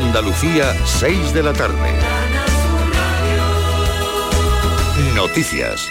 Andalucía, 6 de la tarde. Noticias.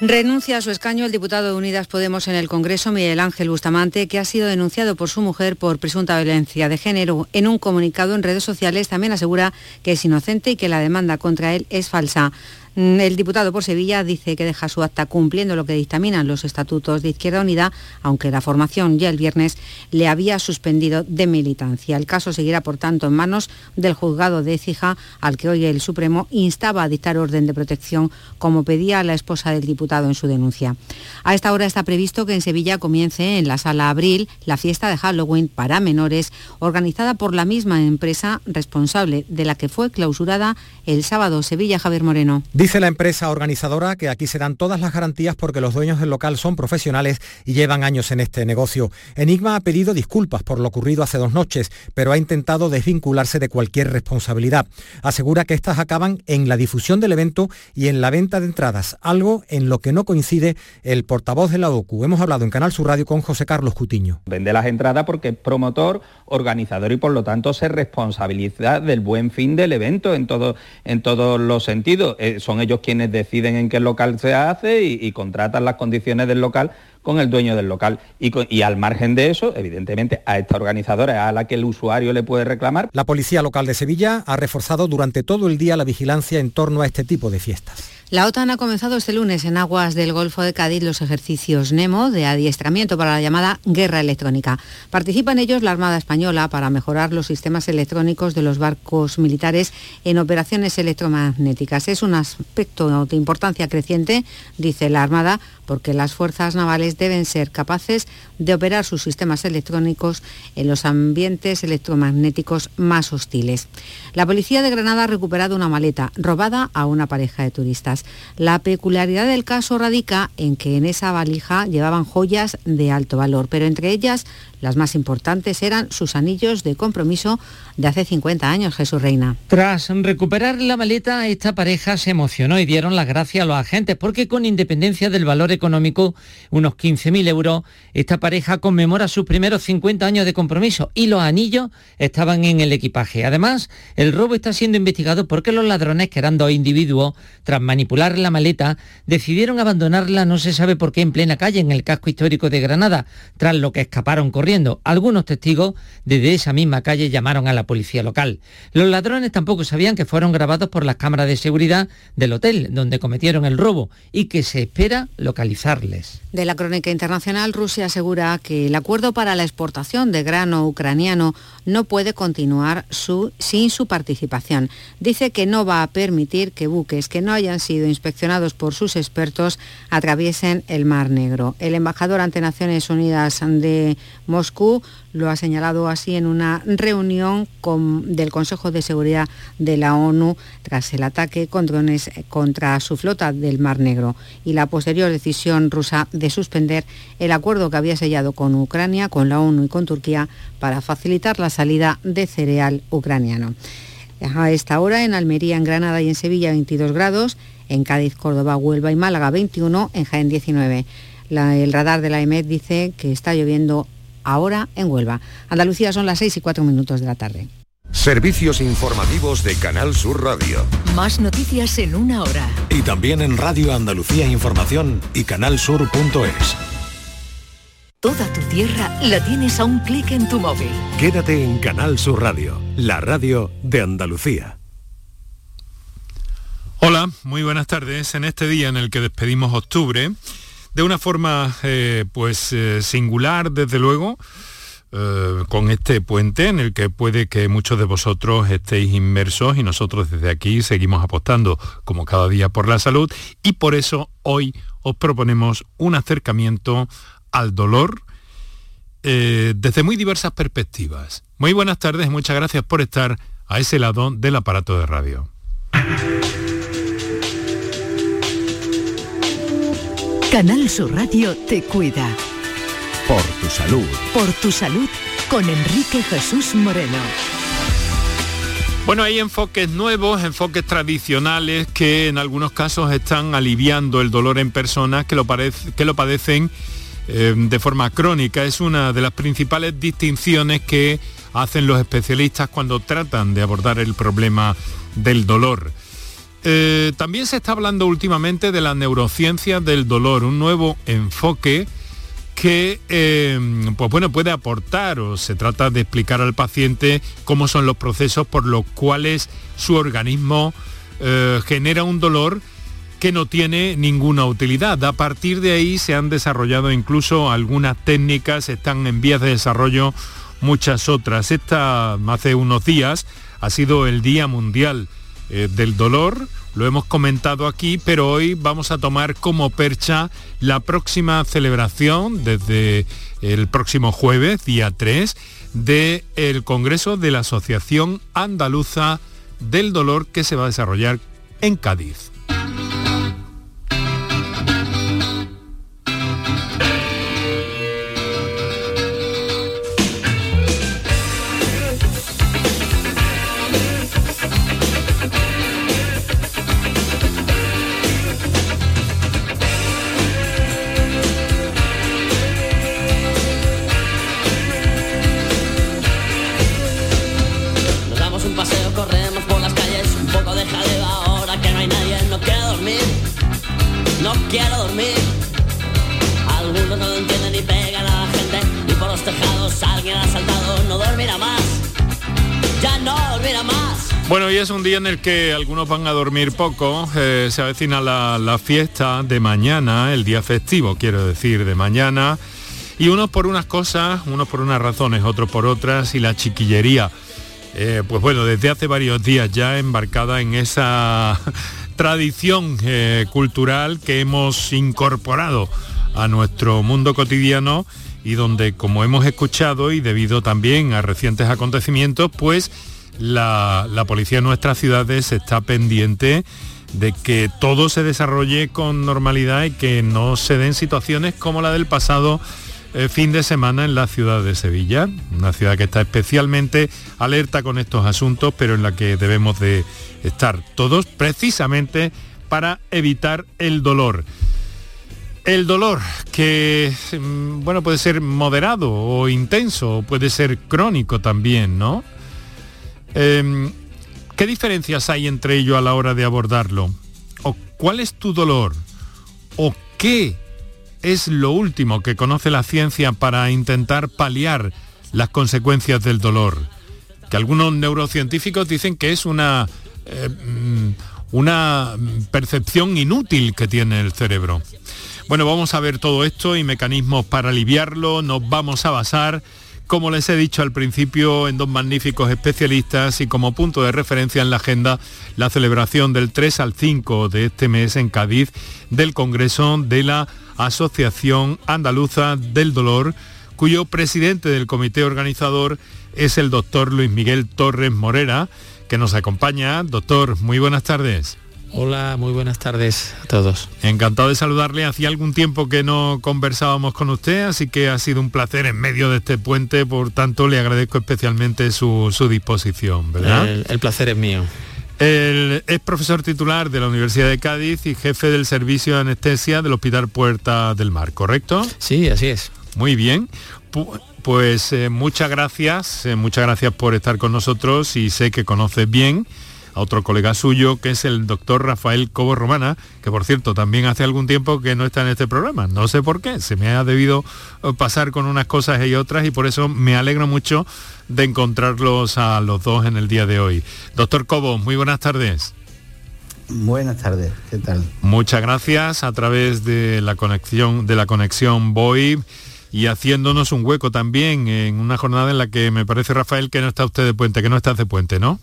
Renuncia a su escaño el diputado de Unidas Podemos en el Congreso, Miguel Ángel Bustamante, que ha sido denunciado por su mujer por presunta violencia de género. En un comunicado en redes sociales también asegura que es inocente y que la demanda contra él es falsa. Mm, el diputado por Sevilla dice que deja su acta cumpliendo lo que dictaminan los estatutos de Izquierda Unida, aunque la formación ya el viernes le había suspendido de militancia. El caso seguirá, por tanto, en manos del juzgado de Écija, al que hoy el Supremo instaba a dictar orden de protección, como pedía la esposa del diputado en su denuncia. A esta hora está previsto que en Sevilla comience en la sala Abril la fiesta de Halloween para menores, organizada por la misma empresa responsable de la que fue clausurada el sábado Sevilla Javier Moreno. La empresa organizadora que aquí se dan todas las garantías porque los dueños del local son profesionales y llevan años en este negocio. Enigma ha pedido disculpas por lo ocurrido hace dos noches, pero ha intentado desvincularse de cualquier responsabilidad. Asegura que estas acaban en la difusión del evento y en la venta de entradas, algo en lo que no coincide el portavoz de la OCU. Hemos hablado en Canal Sur Radio con José Carlos Cutiño. Vende las entradas porque es promotor, organizador y por lo tanto se responsabiliza del buen fin del evento en, en todos los sentidos. Eh, son ellos quienes deciden en qué local se hace y, contratan las condiciones del local con el dueño del local. Y, y, al margen de eso, evidentemente, a esta organizadora a la que el usuario le puede reclamar. La Policía Local de Sevilla ha reforzado durante todo el día la vigilancia en torno a este tipo de fiestas. La OTAN ha comenzado este lunes en aguas del Golfo de Cádiz los ejercicios NEMO de adiestramiento para la llamada guerra electrónica. Participa en ellos la Armada Española para mejorar los sistemas electrónicos de los barcos militares en operaciones electromagnéticas. Es un aspecto de importancia creciente, dice la Armada, porque las fuerzas navales deben ser capaces de operar sus sistemas electrónicos en los ambientes electromagnéticos más hostiles. La policía de Granada ha recuperado una maleta robada a una pareja de turistas. La peculiaridad del caso radica en que en esa valija llevaban joyas de alto valor, pero entre ellas las más importantes eran sus anillos de compromiso de hace 50 años, Jesús Reina. Tras recuperar la maleta, esta pareja se emocionó y dieron las gracias a los agentes porque con independencia del valor económico, unos 15.000 euros, esta pareja conmemora sus primeros 50 años de compromiso y los anillos estaban en el equipaje. Además, el robo está siendo investigado porque los ladrones, que eran dos individuos, tras manipular la maleta, decidieron abandonarla no se sabe por qué en plena calle en el casco histórico de Granada, tras lo que escaparon corriendo algunos testigos desde esa misma calle llamaron a la policía local. Los ladrones tampoco sabían que fueron grabados por las cámaras de seguridad del hotel donde cometieron el robo y que se espera localizarles. De la crónica internacional, Rusia asegura que el acuerdo para la exportación de grano ucraniano no puede continuar sin su participación. Dice que no va a permitir que buques que no hayan sido inspeccionados por sus expertos atraviesen el Mar Negro. El embajador ante Naciones Unidas de Moscú lo ha señalado así en una reunión del Consejo de Seguridad de la ONU tras el ataque con drones contra su flota del Mar Negro y la posterior decisión rusa de suspender el acuerdo que había sellado con Ucrania, con la ONU y con Turquía para facilitar la salida de cereal ucraniano. A esta hora en Almería, en Granada y en Sevilla 22 grados, en Cádiz, Córdoba, Huelva y Málaga 21, en Jaén 19. el radar de la EMED dice que está lloviendo ahora en Huelva. Andalucía son las 6 y 4 minutos de la tarde. Servicios informativos de Canal Sur Radio. Más noticias en una hora. Y también en Radio Andalucía Información y canalsur.es. Toda tu tierra la tienes a un clic en tu móvil. Quédate en Canal Sur Radio, la radio de Andalucía. Hola, muy buenas tardes. En este día en el que despedimos octubre, de una forma eh, pues eh, singular, desde luego, eh, con este puente en el que puede que muchos de vosotros estéis inmersos y nosotros desde aquí seguimos apostando como cada día por la salud y por eso hoy os proponemos un acercamiento al dolor desde muy diversas perspectivas. Muy buenas tardes muchas gracias por estar a ese lado del aparato de radio. Canal Sur Radio te cuida. Por tu salud. Por tu salud con Enrique Jesús Moreno. Bueno, hay enfoques nuevos, enfoques tradicionales que en algunos casos están aliviando el dolor en personas que lo, que lo padecen eh, de forma crónica. Es una de las principales distinciones que hacen los especialistas cuando tratan de abordar el problema del dolor. Eh, también se está hablando últimamente de la neurociencia del dolor, un nuevo enfoque que eh, pues bueno, puede aportar o se trata de explicar al paciente cómo son los procesos por los cuales su organismo eh, genera un dolor que no tiene ninguna utilidad. A partir de ahí se han desarrollado incluso algunas técnicas, están en vías de desarrollo muchas otras. Esta hace unos días ha sido el Día Mundial eh, del Dolor, lo hemos comentado aquí, pero hoy vamos a tomar como percha la próxima celebración desde el próximo jueves, día 3, del el Congreso de la Asociación Andaluza del Dolor que se va a desarrollar en Cádiz. Bueno, hoy es un día en el que algunos van a dormir poco, eh, se avecina la, fiesta de mañana, el día festivo, quiero decir, de mañana, y unos por unas cosas, unos por unas razones, otros por otras, y la chiquillería, eh, pues bueno, desde hace varios días ya embarcada en esa tradición eh, cultural que hemos incorporado a nuestro mundo cotidiano y donde, como hemos escuchado y debido también a recientes acontecimientos, pues la, policía de nuestras ciudades está pendiente de que todo se desarrolle con normalidad y que no se den situaciones como la del pasado eh, fin de semana en la ciudad de Sevilla, una ciudad que está especialmente alerta con estos asuntos, pero en la que debemos de estar todos precisamente para evitar el dolor. El dolor que mm, bueno puede ser moderado o intenso, puede ser crónico también, ¿no? Em, ¿Qué diferencias hay entre ello a la hora de abordarlo? ¿O cuál es tu dolor? ¿O qué es lo último que conoce la ciencia para intentar paliar las consecuencias del dolor? Que algunos neurocientíficos dicen que es una, eh, mm, una percepción inútil que tiene el cerebro. Bueno, vamos a ver todo esto y mecanismos para aliviarlo. Nos vamos a basar como les he dicho al principio, en dos magníficos especialistas y como punto de referencia en la agenda la celebración del 3 al 5 de este mes en Cádiz del Congreso de la Asociación Andaluza del Dolor, cuyo presidente del comité organizador es el doctor Luis Miguel Torres Morera, que nos acompaña. Doctor, muy buenas tardes. Hola, muy buenas tardes a todos. Encantado de saludarle. Hacía algún tiempo que no conversábamos con usted, así que ha sido un placer en medio de este puente, por tanto le agradezco especialmente su, disposición, ¿verdad? El, placer es mío. es profesor titular de la Universidad de Cádiz y jefe del servicio de anestesia del Hospital Puerta del Mar, ¿correcto? Sí, así es. Muy bien. Pues eh, muchas gracias, eh, muchas gracias por estar con nosotros y sé que conoces bien a otro colega suyo, que es el doctor Rafael Cobo Romana, que por cierto también hace algún tiempo que no está en este programa. No sé por qué, se me ha debido eh, pasar con unas cosas y otras y por eso me alegro mucho de encontrarlos a los dos en el día de hoy. Doctor Cobo, muy buenas tardes. Buenas tardes, ¿qué tal? Muchas gracias a través de la conexión de la conexión VoIP y haciéndonos un hueco también en una jornada en la que me parece Rafael que no está usted de puente, que no está de puente, ¿no?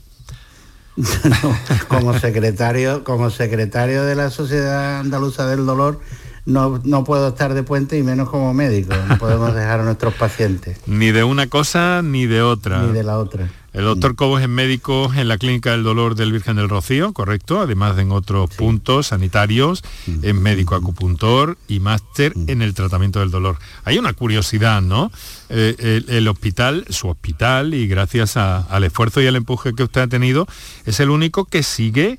como secretario, como secretario de la Sociedad Andaluza del Dolor, no, no, puedo estar de puente y menos como médico. No podemos dejar a nuestros pacientes. Ni de una cosa ni de otra. Ni de la otra. El doctor Cobos es médico en la Clínica del Dolor del Virgen del Rocío, correcto, además en otros puntos sanitarios, es médico acupuntor y máster en el tratamiento del dolor. Hay una curiosidad, ¿no? Eh, el, hospital, su hospital, y gracias al esfuerzo y al empuje que usted ha tenido, es el único que sigue,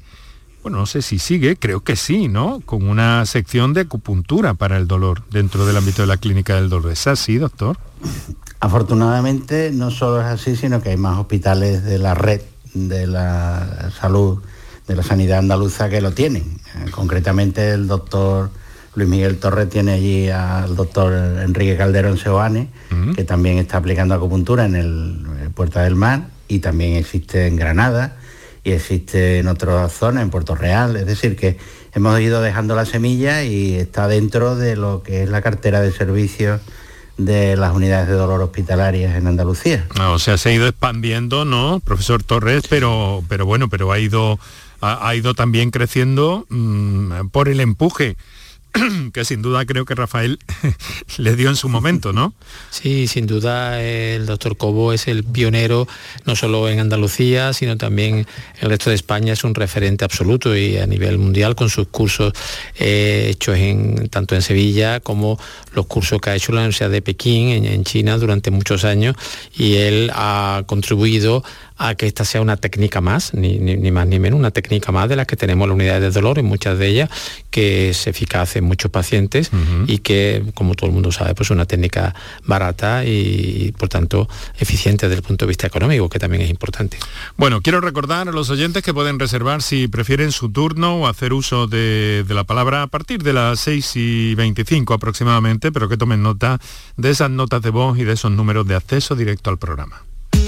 bueno, no sé si sigue, creo que sí, ¿no? Con una sección de acupuntura para el dolor dentro del ámbito de la clínica del dolor. ¿Es así, doctor? Afortunadamente no solo es así, sino que hay más hospitales de la red de la salud, de la sanidad andaluza que lo tienen. Eh, concretamente el doctor Luis Miguel Torres tiene allí al doctor Enrique Calderón Seoane, que también está aplicando acupuntura en el, el Puerta del Mar y también existe en Granada y existe en otras zonas, en Puerto Real. Es decir, que hemos ido dejando la semilla y está dentro de lo que es la cartera de servicios de las unidades de dolor hospitalarias en Andalucía. Ah, o sea, se ha ido expandiendo, ¿no, profesor Torres? Pero, pero bueno, pero ha ido, ha, ido también creciendo mmm, por el empuje que sin duda creo que Rafael le dio en su momento, ¿no? Sí, sin duda el doctor Cobo es el pionero, no solo en Andalucía, sino también en el resto de España, es un referente absoluto y a nivel mundial con sus cursos eh, hechos en, tanto en Sevilla como los cursos que ha hecho la Universidad de Pekín en, en China durante muchos años y él ha contribuido a que esta sea una técnica más, ni, ni, ni, más ni menos, una técnica más de las que tenemos en la unidad de dolor, en muchas de ellas, que es eficaz en muchos pacientes uh -huh. y que, como todo el mundo sabe, pues es una técnica barata y, por tanto, eficiente desde el punto de vista económico, que también es importante. Bueno, quiero recordar a los oyentes que pueden reservar si prefieren su turno o hacer uso de, de la palabra a partir de las 6 y 25 aproximadamente, pero que tomen nota de esas notas de voz y de esos números de acceso directo al programa.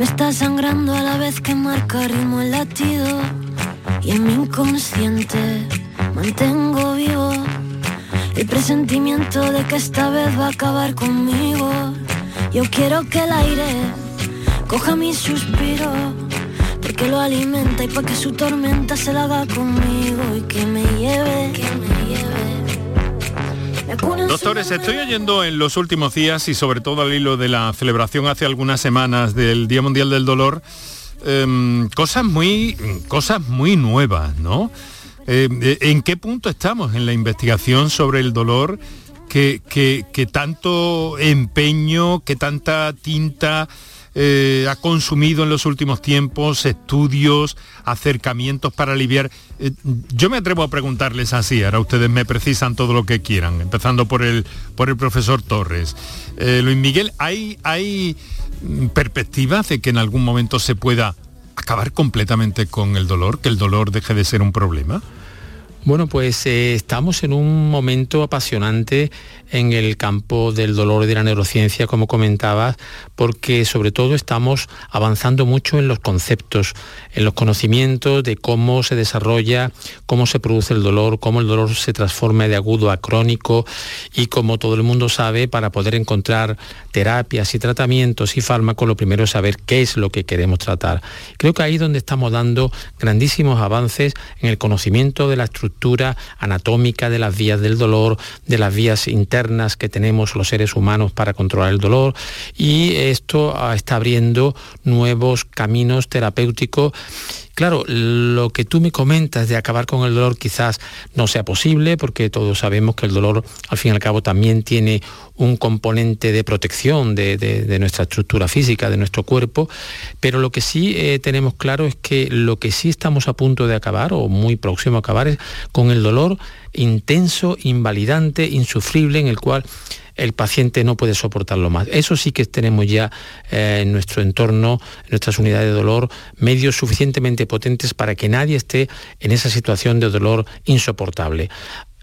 me está sangrando a la vez que marca ritmo el latido y en mi inconsciente mantengo vivo el presentimiento de que esta vez va a acabar conmigo. Yo quiero que el aire coja mi suspiro porque lo alimenta y para que su tormenta se la haga conmigo y que me lleve, que me lleve. Doctores, estoy oyendo en los últimos días y sobre todo al hilo de la celebración hace algunas semanas del Día Mundial del Dolor, eh, cosas muy cosas muy nuevas, ¿no? Eh, ¿En qué punto estamos en la investigación sobre el dolor? Que, que, que tanto empeño, que tanta tinta eh, ha consumido en los últimos tiempos, estudios, acercamientos para aliviar. Eh, yo me atrevo a preguntarles así, ahora ustedes me precisan todo lo que quieran, empezando por el, por el profesor Torres. Eh, Luis Miguel, ¿hay, ¿hay perspectivas de que en algún momento se pueda acabar completamente con el dolor, que el dolor deje de ser un problema? Bueno, pues eh, estamos en un momento apasionante en el campo del dolor y de la neurociencia, como comentabas, porque sobre todo estamos avanzando mucho en los conceptos, en los conocimientos de cómo se desarrolla, cómo se produce el dolor, cómo el dolor se transforma de agudo a crónico y como todo el mundo sabe, para poder encontrar terapias y tratamientos y fármacos, lo primero es saber qué es lo que queremos tratar. Creo que ahí es donde estamos dando grandísimos avances en el conocimiento de la estructura anatómica de las vías del dolor, de las vías internas que tenemos los seres humanos para controlar el dolor. Y esto está abriendo nuevos caminos terapéuticos Claro, lo que tú me comentas de acabar con el dolor quizás no sea posible, porque todos sabemos que el dolor al fin y al cabo también tiene un componente de protección de, nuestra estructura física, de nuestro cuerpo, pero lo que sí eh, tenemos claro es que lo que sí estamos a punto de acabar, o muy próximo a acabar, es con el dolor intenso, invalidante, insufrible, en el cual el paciente no puede soportarlo más. Eso sí que tenemos ya eh, en nuestro entorno, en nuestras unidades de dolor, medios suficientemente potentes para que nadie esté en esa situación de dolor insoportable.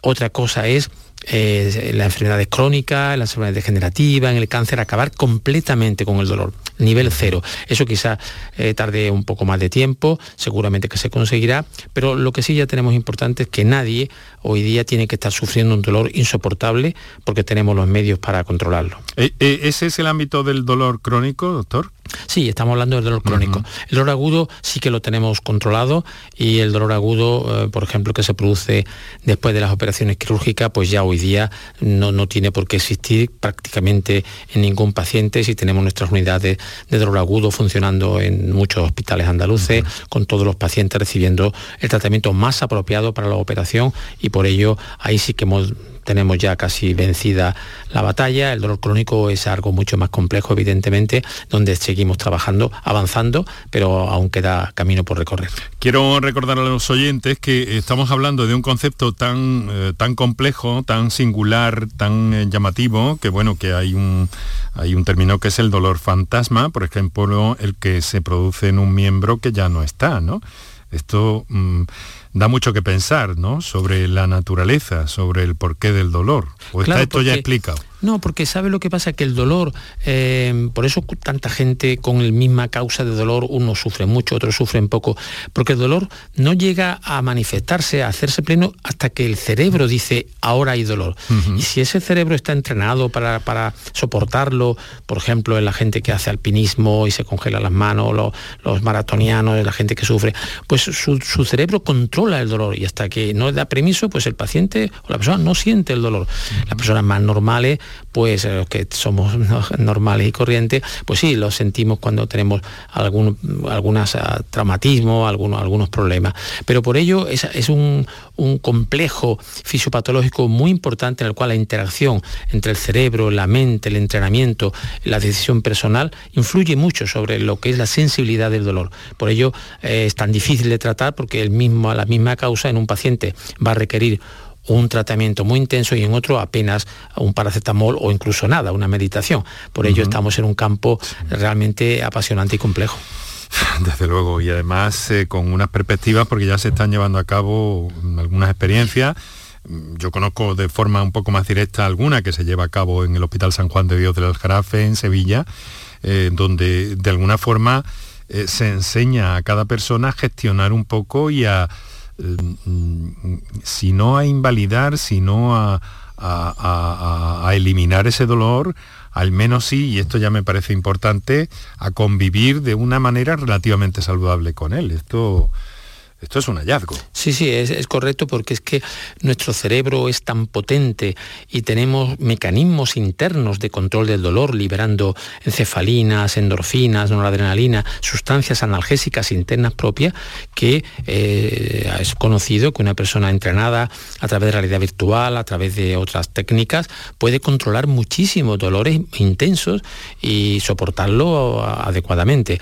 Otra cosa es eh, la enfermedad crónica, la enfermedad degenerativa, en el cáncer, acabar completamente con el dolor, nivel cero. Eso quizá eh, tarde un poco más de tiempo, seguramente que se conseguirá, pero lo que sí ya tenemos importante es que nadie hoy día tiene que estar sufriendo un dolor insoportable porque tenemos los medios para controlarlo. ¿E ¿Ese es el ámbito del dolor crónico, doctor? Sí, estamos hablando del dolor crónico. Uh -huh. El dolor agudo sí que lo tenemos controlado y el dolor agudo, eh, por ejemplo, que se produce después de las operaciones quirúrgicas, pues ya hoy hoy día no, no tiene por qué existir prácticamente en ningún paciente si tenemos nuestras unidades de dolor agudo funcionando en muchos hospitales andaluces, con todos los pacientes recibiendo el tratamiento más apropiado para la operación y por ello ahí sí que hemos tenemos ya casi vencida la batalla. El dolor crónico es algo mucho más complejo, evidentemente, donde seguimos trabajando, avanzando, pero aún queda camino por recorrer. Quiero recordar a los oyentes que estamos hablando de un concepto tan, eh, tan complejo, tan singular, tan eh, llamativo, que bueno, que hay un, hay un término que es el dolor fantasma, por ejemplo, el que se produce en un miembro que ya no está, ¿no? Esto mm, da mucho que pensar, ¿no? Sobre la naturaleza, sobre el porqué del dolor. ¿O está esto ya explicado? No, porque sabe lo que pasa, que el dolor, eh, por eso tanta gente con la misma causa de dolor, uno sufre mucho, otros sufren poco, porque el dolor no llega a manifestarse, a hacerse pleno hasta que el cerebro dice, ahora hay dolor. Y si ese cerebro está entrenado para, para, soportarlo, por ejemplo, en la gente que hace alpinismo y se congela las manos, los, los maratonianos, la gente que sufre, pues su, su, cerebro controla el dolor y hasta que no da permiso, pues el paciente o la persona no siente el dolor. Las personas más normales pues los eh, que somos normales y corrientes, pues sí, lo sentimos cuando tenemos algún algunas, traumatismo, algunos, algunos problemas. Pero por ello es, es un, un, complejo fisiopatológico muy importante en el cual la interacción entre el cerebro, la mente, el entrenamiento, la decisión personal influye mucho sobre lo que es la sensibilidad del dolor. Por ello eh, es tan difícil de tratar porque el mismo, la misma causa en un paciente va a requerir un tratamiento muy intenso y en otro apenas un paracetamol o incluso nada, una meditación. Por ello estamos en un campo realmente apasionante y complejo. Desde luego, y además eh, con unas perspectivas porque ya se están llevando a cabo algunas experiencias. Yo conozco de forma un poco más directa alguna que se lleva a cabo en el Hospital San Juan de Dios del Aljarafe, en Sevilla, eh, donde de alguna forma eh, se enseña a cada persona a gestionar un poco y a, si no a invalidar, sino a, a, eliminar ese dolor, al menos sí, y esto ya me parece importante, a convivir de una manera relativamente saludable con él. Esto esto es un hallazgo. Sí, sí, es, correcto porque es que nuestro cerebro es tan potente y tenemos mecanismos internos de control del dolor, liberando encefalinas, endorfinas, noradrenalina, sustancias analgésicas internas propias, que eh, es conocido que una persona entrenada a través de realidad virtual, a través de otras técnicas, puede controlar muchísimos dolores intensos y soportarlo adecuadamente.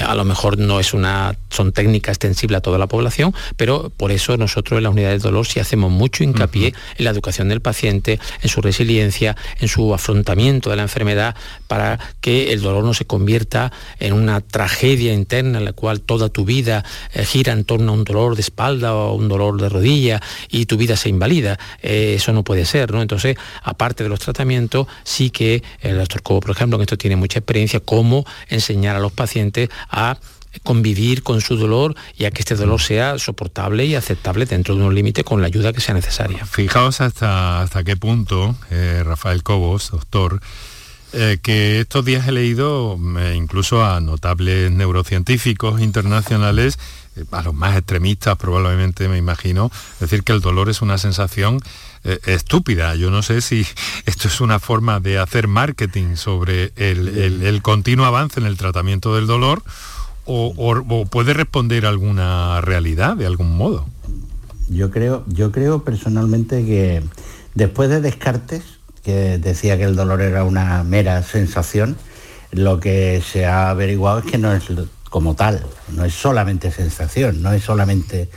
A lo mejor no es una, son técnicas extensibles a toda la población, población, pero por eso nosotros en la unidad de dolor sí hacemos mucho hincapié en la educación del paciente, en su resiliencia, en su afrontamiento de la enfermedad, para que el dolor no se convierta en una tragedia interna en la cual toda tu vida eh, gira en torno a un dolor de espalda o un dolor de rodilla y tu vida se invalida. Eh, eso no puede ser, ¿no? Entonces, aparte de los tratamientos, sí que el doctor Cobo, por ejemplo, en esto tiene mucha experiencia, cómo enseñar a los pacientes a convivir con su dolor y a que este dolor sea soportable y aceptable dentro de un límite con la ayuda que sea necesaria. Fijaos hasta, hasta qué punto, eh, Rafael Cobos, doctor, eh, que estos días he leído eh, incluso a notables neurocientíficos internacionales, a los más extremistas probablemente me imagino, decir que el dolor es una sensación estúpida. Yo no sé si esto es una forma de hacer marketing sobre el continuo avance en el tratamiento del dolor o, puede responder a alguna realidad de algún modo. Yo creo, yo creo personalmente que después de Descartes, que decía que el dolor era una mera sensación, lo que se ha averiguado es que no es como tal, no es solamente sensación, no es solamente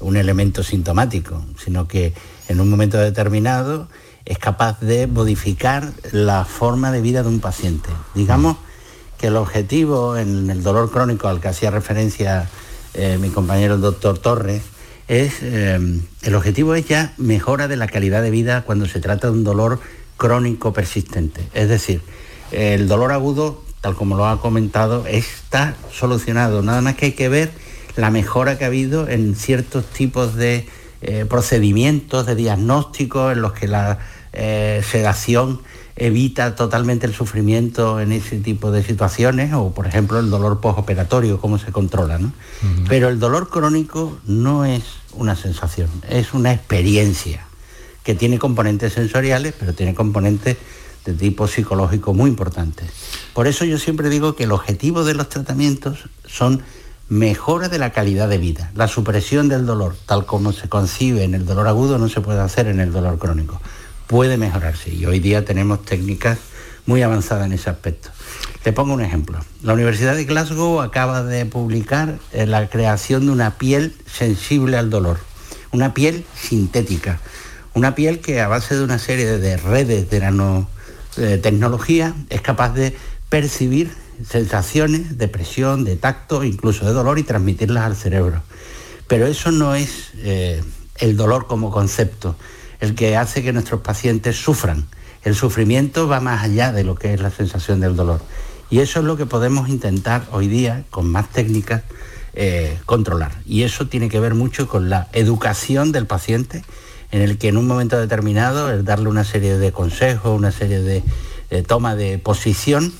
un elemento sintomático, sino que en un momento determinado es capaz de modificar la forma de vida de un paciente. Digamos que el objetivo en el dolor crónico al que hacía referencia eh, mi compañero el doctor Torres, es, eh, el objetivo es ya mejora de la calidad de vida cuando se trata de un dolor crónico persistente. Es decir, el dolor agudo, tal como lo ha comentado, está solucionado. Nada más que hay que ver la mejora que ha habido en ciertos tipos de eh, procedimientos, de diagnósticos, en los que la sedación evita totalmente el sufrimiento en ese tipo de situaciones o por ejemplo el dolor postoperatorio, cómo se controla. ¿no? Pero el dolor crónico no es una sensación, es una experiencia que tiene componentes sensoriales, pero tiene componentes de tipo psicológico muy importantes. Por eso yo siempre digo que el objetivo de los tratamientos son mejora de la calidad de vida. La supresión del dolor, tal como se concibe en el dolor agudo, no se puede hacer en el dolor crónico. Puede mejorarse y hoy día tenemos técnicas muy avanzadas en ese aspecto. Te pongo un ejemplo. La Universidad de Glasgow acaba de publicar eh, la creación de una piel sensible al dolor, una piel sintética, una piel que a base de una serie de redes de nanotecnología es capaz de percibir sensaciones de presión, de tacto, incluso de dolor y transmitirlas al cerebro. Pero eso no es eh, el dolor como concepto, el que hace que nuestros pacientes sufran. El sufrimiento va más allá de lo que es la sensación del dolor. Y eso es lo que podemos intentar hoy día, con más técnicas, eh, controlar. Y eso tiene que ver mucho con la educación del paciente, en el que en un momento determinado, el darle una serie de consejos, una serie de toma de posición,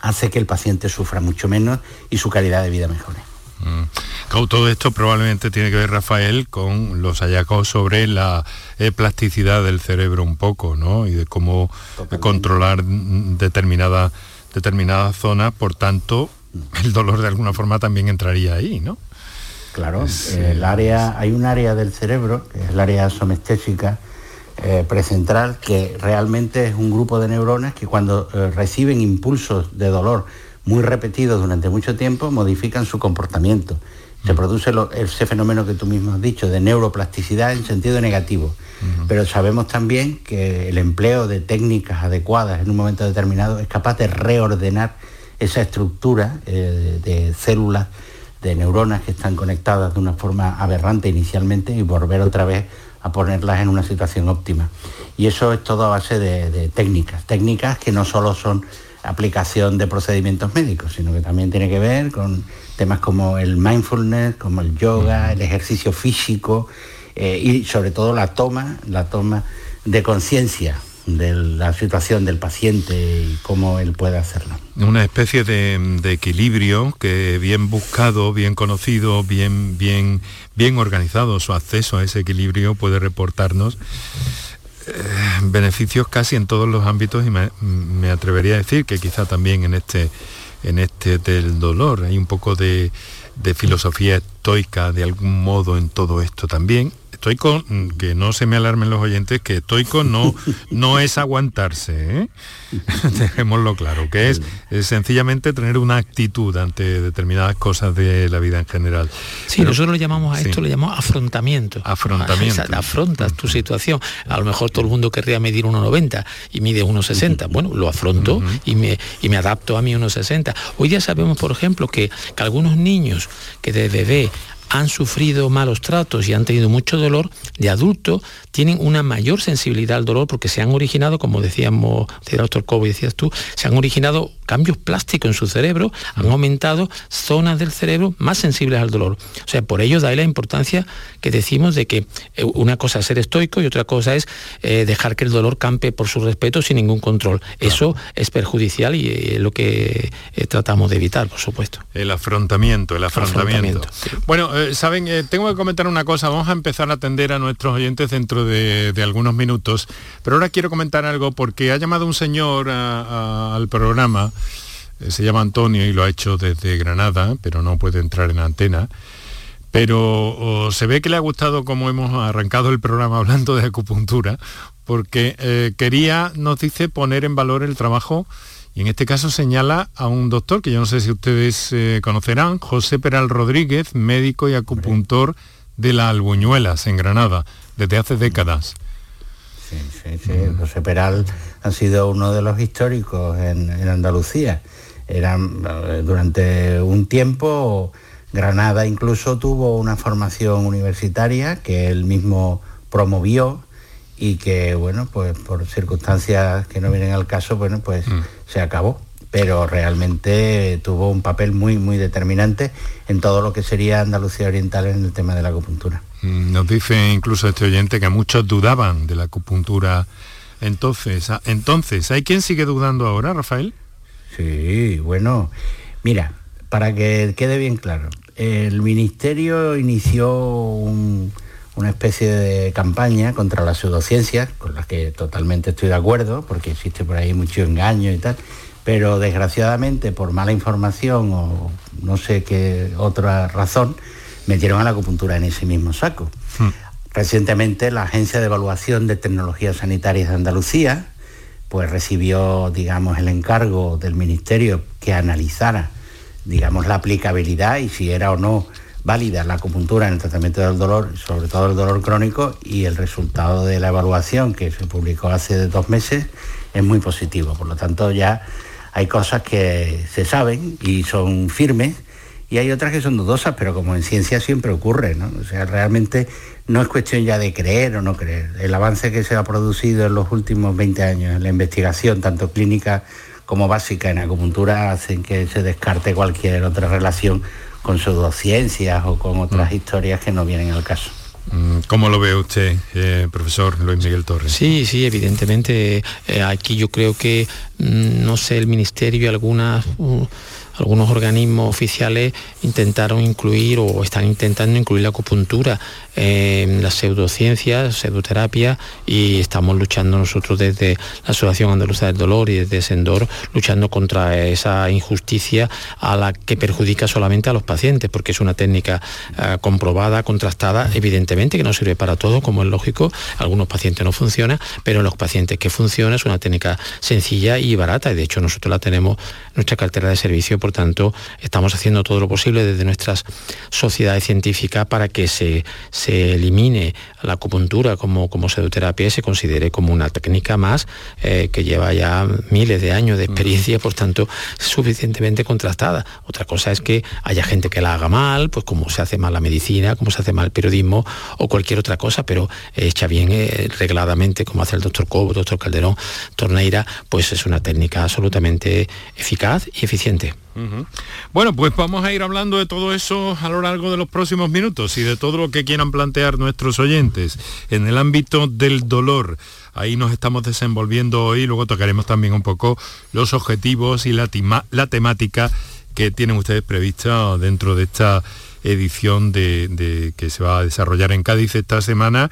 hace que el paciente sufra mucho menos y su calidad de vida mejore. Mm. Todo esto probablemente tiene que ver, Rafael, con los hallazgos sobre la eh, plasticidad del cerebro un poco, ¿no? Y de cómo controlar determinada, determinada zona, por tanto, el dolor de alguna forma también entraría ahí, ¿no? Claro, el área, hay un área del cerebro, que es el área somestésica, eh, precentral, que realmente es un grupo de neuronas que cuando eh, reciben impulsos de dolor muy repetidos durante mucho tiempo, modifican su comportamiento. Se produce ese fenómeno que tú mismo has dicho, de neuroplasticidad en sentido negativo. Pero sabemos también que el empleo de técnicas adecuadas en un momento determinado es capaz de reordenar esa estructura eh, de células, de neuronas que están conectadas de una forma aberrante inicialmente y volver otra vez a ponerlas en una situación óptima. Y eso es todo a base de, técnicas, técnicas que no solo son aplicación de procedimientos médicos, sino que también tiene que ver con temas como el mindfulness, como el yoga, el ejercicio físico eh, y sobre todo la toma, la toma de conciencia de la situación del paciente y cómo él puede hacerlo. Una especie de, equilibrio que bien buscado, bien conocido, bien, bien, bien organizado, su acceso a ese equilibrio puede reportarnos eh, beneficios casi en todos los ámbitos y me, atrevería a decir que quizá también en este, en este del dolor. Hay un poco de, de filosofía estoica de algún modo en todo esto también estoico, mm, que no se me alarmen los oyentes, que estoico no, no es aguantarse, ¿eh? dejémoslo claro, que es, sencillamente tener una actitud ante determinadas cosas de la vida en general. Sí, nosotros lo llamamos a esto, lo llamamos afrontamiento. Afrontamiento. afrontas tu situación. A lo mejor todo el mundo querría medir 1,90 y mide 1,60. Bueno, lo afronto y, me, y me adapto a mi 1,60. Hoy día sabemos, por ejemplo, que, que algunos niños que de bebé han sufrido malos tratos y han tenido mucho dolor, de adulto tienen una mayor sensibilidad al dolor porque se han originado, como decíamos, el doctor Cobo y decías tú, se han originado cambios plásticos en su cerebro, han aumentado zonas del cerebro más sensibles al dolor. O sea, por ello da ahí la importancia que decimos de que eh, una cosa es ser estoico y otra cosa es eh, dejar que el dolor campe por su respeto sin ningún control. Eso es perjudicial y es lo que eh, tratamos de evitar, por supuesto. El afrontamiento, el afrontamiento. Bueno, saben, tengo que comentar una cosa, vamos a empezar a atender a nuestros oyentes dentro de, algunos minutos, pero ahora quiero comentar algo porque ha llamado un señor al programa, eh, se llama Antonio y lo ha hecho desde Granada, pero no puede entrar en antena. Pero se ve que le ha gustado cómo hemos arrancado el programa hablando de acupuntura, porque eh, quería, nos dice, poner en valor el trabajo y en este caso señala a un doctor que yo no sé si ustedes eh, conocerán, José Peral Rodríguez, médico y acupuntor de la Albuñuelas en Granada, desde hace décadas. Sí, sí, sí. José Peral ha sido uno de los históricos en, Andalucía. Eh, durante un tiempo, Granada incluso tuvo una formación universitaria que él mismo promovió y que, bueno, pues por circunstancias que no vienen al caso, bueno, pues mm. se acabó. Pero realmente tuvo un papel muy, muy determinante en todo lo que sería Andalucía Oriental en el tema de la acupuntura. Mm, nos dice incluso este oyente que muchos dudaban de la acupuntura entonces. Ah, entonces, ¿hay quien sigue dudando ahora, Rafael? Sí, bueno, mira, para que quede bien claro, el Ministerio inició un, una especie de campaña contra las pseudociencias, con las que totalmente estoy de acuerdo, porque existe por ahí mucho engaño y tal, pero desgraciadamente por mala información o no sé qué otra razón, metieron a la acupuntura en ese mismo saco. Hmm. Recientemente la Agencia de Evaluación de Tecnologías Sanitarias de Andalucía pues recibió, digamos, el encargo del Ministerio que analizara, digamos, la aplicabilidad y si era o no válida la acupuntura en el tratamiento del dolor, sobre todo el dolor crónico, y el resultado de la evaluación que se publicó hace dos meses es muy positivo. Por lo tanto, ya hay cosas que se saben y son firmes y hay otras que son dudosas, pero como en ciencia siempre ocurre, ¿no? O sea, realmente no es cuestión ya de creer o no creer. El avance que se ha producido en los últimos 20 años en la investigación, tanto clínica como básica en acupuntura, hacen que se descarte cualquier otra relación con pseudociencias o con otras mm. historias que no vienen al caso. Mm, ¿Cómo lo ve usted, eh, profesor Luis Miguel Torres? Sí, sí, evidentemente. Eh, aquí yo creo que, mm, no sé, el Ministerio y algunas... Uh, algunos organismos oficiales intentaron incluir o están intentando incluir la acupuntura en las pseudociencias, pseudoterapia y estamos luchando nosotros desde la Asociación Andaluza del Dolor y desde Sendor luchando contra esa injusticia a la que perjudica solamente a los pacientes porque es una técnica eh, comprobada, contrastada, evidentemente que no sirve para todo como es lógico, algunos pacientes no funciona, pero en los pacientes que funciona es una técnica sencilla y barata y de hecho nosotros la tenemos en nuestra cartera de servicio por tanto, estamos haciendo todo lo posible desde nuestras sociedades científicas para que se, elimine la acupuntura como, como pseudoterapia y se considere como una técnica más eh, que lleva ya miles de años de experiencia, por tanto, suficientemente contrastada. Otra cosa es que haya gente que la haga mal, pues como se hace mal la medicina, como se hace mal el periodismo o cualquier otra cosa, pero hecha bien eh, regladamente, como hace el doctor Cobo, doctor Calderón, Torneira, pues es una técnica absolutamente eficaz y eficiente. Bueno, pues vamos a ir hablando de todo eso a lo largo de los próximos minutos y de todo lo que quieran plantear nuestros oyentes en el ámbito del dolor. Ahí nos estamos desenvolviendo hoy, luego tocaremos también un poco los objetivos y la, temática que tienen ustedes prevista dentro de esta edición de, que se va a desarrollar en Cádiz esta semana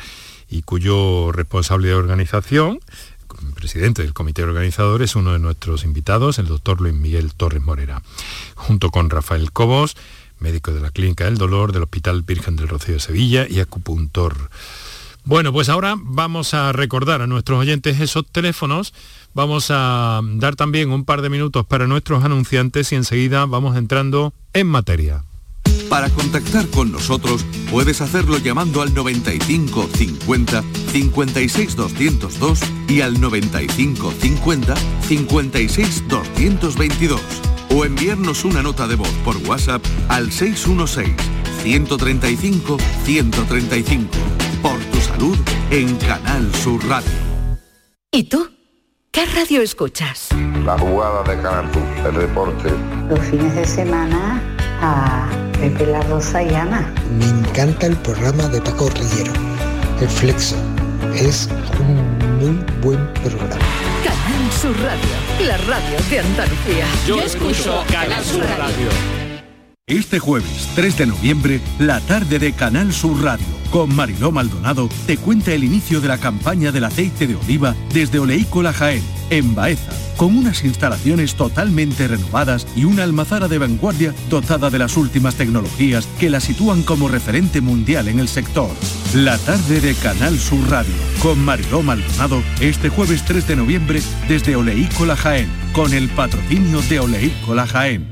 y cuyo responsable de organización presidente del comité organizador, es uno de nuestros invitados, el doctor Luis Miguel Torres Morera, junto con Rafael Cobos, médico de la Clínica del Dolor del Hospital Virgen del Rocío de Sevilla y acupuntor. Bueno, pues ahora vamos a recordar a nuestros oyentes esos teléfonos, vamos a dar también un par de minutos para nuestros anunciantes y enseguida vamos entrando en materia. Para contactar con nosotros puedes hacerlo llamando al 95 50 56 202 y al 95 50 56 222 o enviarnos una nota de voz por WhatsApp al 616 135 135. Por tu salud en Canal Sur Radio. ¿Y tú? ¿Qué radio escuchas? La jugada de Canal Sur, el deporte. Los fines de semana a Pepe La Rosa y Ana. Me encanta el programa de Paco Rillero, El Flexo. Es un muy buen programa. Canal Sur Radio, la radio de Andalucía. Yo, escucho Canal Sur radio. Este jueves 3 de noviembre, la tarde de Canal Sur Radio, con Mariló Maldonado, te cuenta el inicio de la campaña del aceite de oliva desde Oleícola Jaén, en Baeza con unas instalaciones totalmente renovadas y una almazara de vanguardia dotada de las últimas tecnologías que la sitúan como referente mundial en el sector. La tarde de Canal Sur Radio, con Mariló Maldonado, este jueves 3 de noviembre desde Oleícola Jaén, con el patrocinio de Oleícola Jaén.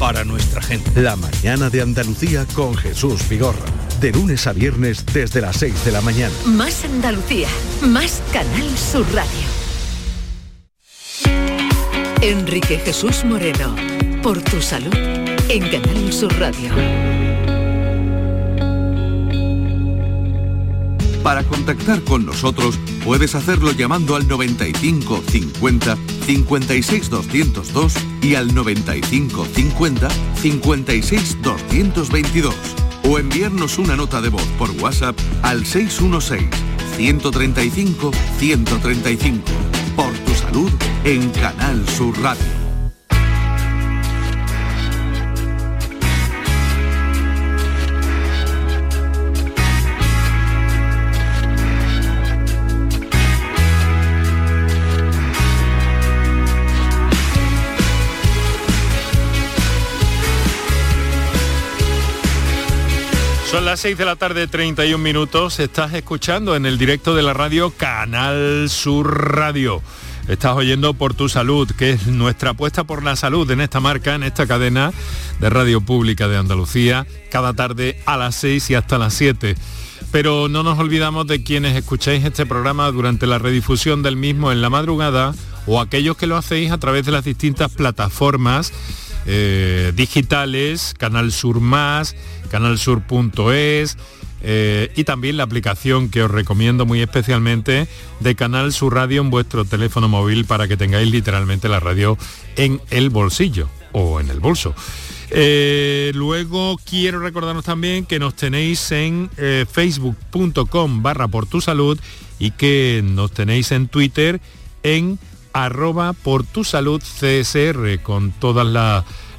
para nuestra gente. La mañana de Andalucía con Jesús Vigorra. De lunes a viernes desde las 6 de la mañana. Más Andalucía, más Canal Sur Radio. Enrique Jesús Moreno, por tu salud, en Canal Sur Radio. Para contactar con nosotros puedes hacerlo llamando al 95 50 56 202 y al 95 50 56 222 o enviarnos una nota de voz por WhatsApp al 616 135 135. Por tu salud en Canal Sur Radio. Son las 6 de la tarde, 31 minutos. Estás escuchando en el directo de la radio Canal Sur Radio. Estás oyendo por tu salud, que es nuestra apuesta por la salud en esta marca, en esta cadena de Radio Pública de Andalucía, cada tarde a las 6 y hasta las 7. Pero no nos olvidamos de quienes escucháis este programa durante la redifusión del mismo en la madrugada o aquellos que lo hacéis a través de las distintas plataformas eh, digitales, Canal Sur Más, canalsur.es eh, y también la aplicación que os recomiendo muy especialmente de Canal Sur Radio en vuestro teléfono móvil para que tengáis literalmente la radio en el bolsillo o en el bolso. Eh, luego quiero recordaros también que nos tenéis en eh, facebook.com barra por tu salud y que nos tenéis en Twitter en arroba por tu salud CSR con todas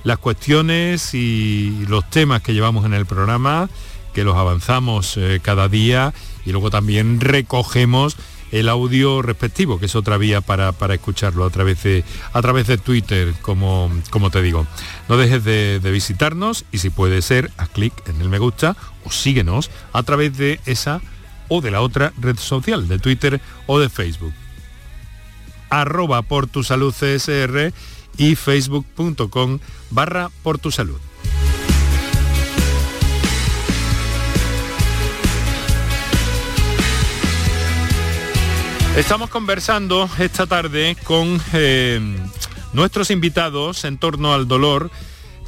las cuestiones y los temas que llevamos en el programa, que los avanzamos eh, cada día y luego también recogemos el audio respectivo, que es otra vía para, escucharlo a través de, a través de Twitter, como, como te digo. No dejes de, de visitarnos y si puede ser, haz clic en el me gusta o síguenos a través de esa o de la otra red social, de Twitter o de Facebook. Arroba por CSR y facebook.com barra por tu salud. Estamos conversando esta tarde con eh, nuestros invitados en torno al dolor.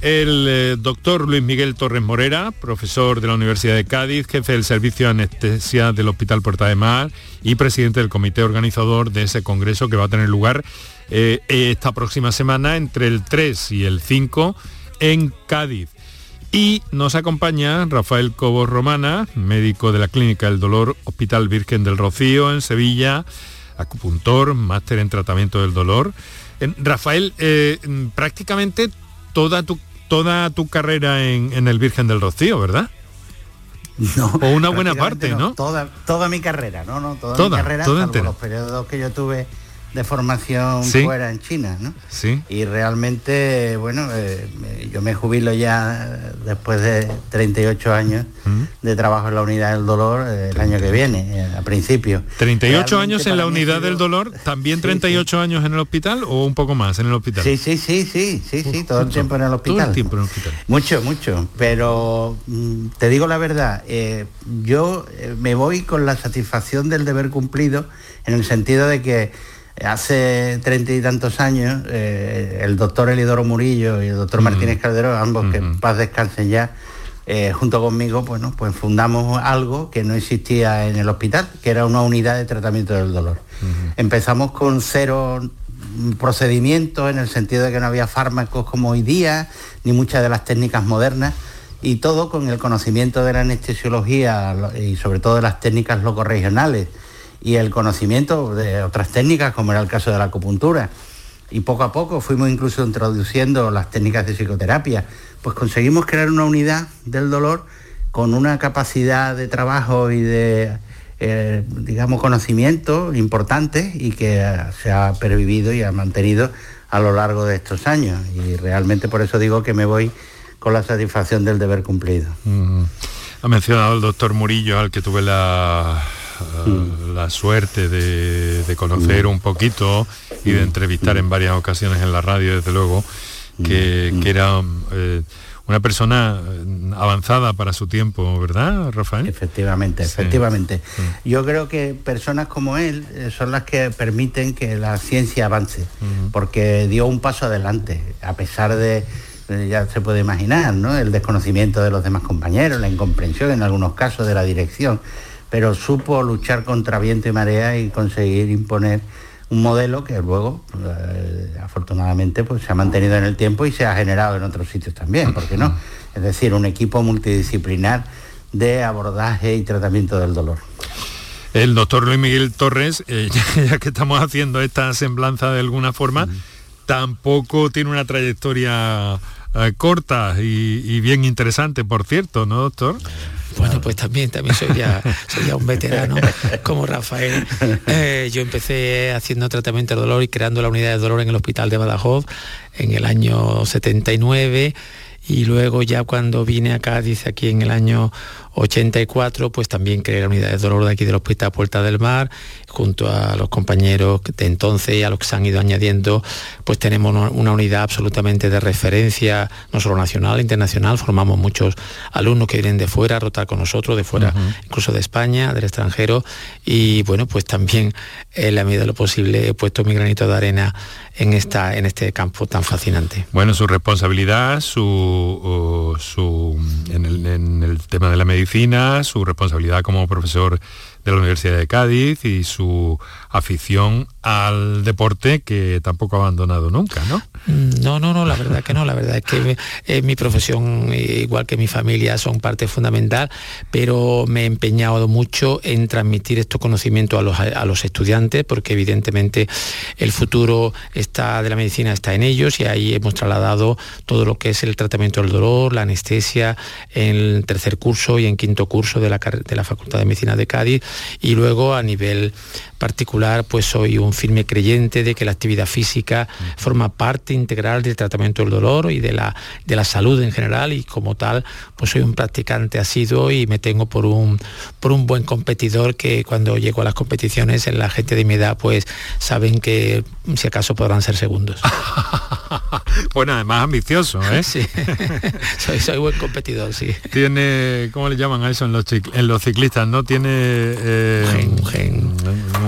El eh, doctor Luis Miguel Torres Morera, profesor de la Universidad de Cádiz, jefe del Servicio de Anestesia del Hospital Puerta de Mar y presidente del comité organizador de ese congreso que va a tener lugar eh, esta próxima semana entre el 3 y el 5 en Cádiz. Y nos acompaña Rafael Cobos Romana, médico de la Clínica del Dolor Hospital Virgen del Rocío en Sevilla, acupuntor, máster en tratamiento del dolor. Rafael, eh, prácticamente toda tu, toda tu carrera en, el Virgen del Rocío, ¿verdad? No, o una buena parte, ¿no? Toda, toda mi carrera, ¿no? no toda, mi carrera, los periodos que yo tuve de formación fuera en China, ¿no? Sí. Y realmente, bueno, eh, yo me jubilo ya después de 38 años de trabajo en la unidad del dolor eh, el año que viene, eh, a principio. 38 años en la unidad del dolor, también 38 años en el hospital o un poco más en el hospital. Sí, sí, sí, sí, sí, sí, todo el tiempo en el hospital. Todo el tiempo en el hospital. Mucho, mucho. Pero mm, te digo la verdad, yo me voy con la satisfacción del deber cumplido en el sentido de que Hace treinta y tantos años, eh, el doctor Elidoro Murillo y el doctor Martínez Calderón, ambos que en paz descansen ya, eh, junto conmigo, bueno, pues fundamos algo que no existía en el hospital, que era una unidad de tratamiento del dolor. Empezamos con cero procedimientos en el sentido de que no había fármacos como hoy día, ni muchas de las técnicas modernas, y todo con el conocimiento de la anestesiología y sobre todo de las técnicas locorregionales y el conocimiento de otras técnicas, como era el caso de la acupuntura. Y poco a poco fuimos incluso introduciendo las técnicas de psicoterapia. Pues conseguimos crear una unidad del dolor con una capacidad de trabajo y de, eh, digamos, conocimiento importante y que se ha pervivido y ha mantenido a lo largo de estos años. Y realmente por eso digo que me voy con la satisfacción del deber cumplido. Ha mencionado el doctor Murillo, al que tuve la, mm. la suerte de, conocer mm. un poquito y de mm. entrevistar en varias ocasiones en la radio, desde luego, que, era... Eh, una persona eh, avanzada para su tiempo, ¿verdad, Rafael? Efectivamente, efectivamente. Yo creo que personas como él eh, son las que permiten que la ciencia avance, porque dio un paso adelante, a pesar de, ya se puede imaginar, ¿no? El desconocimiento de los demás compañeros, la incomprensión en algunos casos de la dirección, pero supo luchar contra viento y marea y conseguir imponer un modelo que luego, eh, afortunadamente, pues se ha mantenido en el tiempo y se ha generado en otros sitios también, ¿por qué no? Es decir, un equipo multidisciplinar de abordaje y tratamiento del dolor. El doctor Luis Miguel Torres, eh, ya, que estamos haciendo esta semblanza de alguna forma, tampoco tiene una trayectoria eh, corta y, bien interesante, por cierto, ¿no, doctor? Bueno, pues también, también soy ya, soy ya un veterano como Rafael. Eh, yo empecé haciendo tratamiento de dolor y creando la unidad de dolor en el hospital de Badajoz en el año 79 y luego ya cuando vine a Cádiz aquí en el año 84, pues también creé la unidad de dolor de aquí del Hospital Puerta del Mar, junto a los compañeros de entonces y a los que se han ido añadiendo, pues tenemos una unidad absolutamente de referencia, no solo nacional, internacional, formamos muchos alumnos que vienen de fuera a rotar con nosotros, de fuera, incluso de España, del extranjero, y bueno, pues también en la medida de lo posible he puesto mi granito de arena en, esta, en este campo tan fascinante. Bueno, su responsabilidad, su, su en, el, en el tema de la medicina, su responsabilidad como profesor de la Universidad de Cádiz y su afición al deporte que tampoco ha abandonado nunca, ¿no? No, no, no, la verdad que no, la verdad es que eh, mi profesión, igual que mi familia, son parte fundamental, pero me he empeñado mucho en transmitir estos conocimientos a los, a los estudiantes, porque evidentemente el futuro está de la medicina está en ellos y ahí hemos trasladado todo lo que es el tratamiento del dolor, la anestesia, en tercer curso y en quinto curso de la, de la Facultad de Medicina de Cádiz y luego a nivel particular, pues soy un firme creyente de que la actividad física forma parte integral del tratamiento del dolor y de la, de la salud en general y como tal, pues soy un practicante asiduo y me tengo por un, por un buen competidor que cuando llego a las competiciones en la gente de mi edad pues saben que si acaso podrán ser segundos. bueno, además ambicioso, ¿eh? Sí, soy, soy buen competidor, sí. Tiene, ¿cómo le llaman a eso en los, en los ciclistas? ¿No? Tiene... Eh, gen,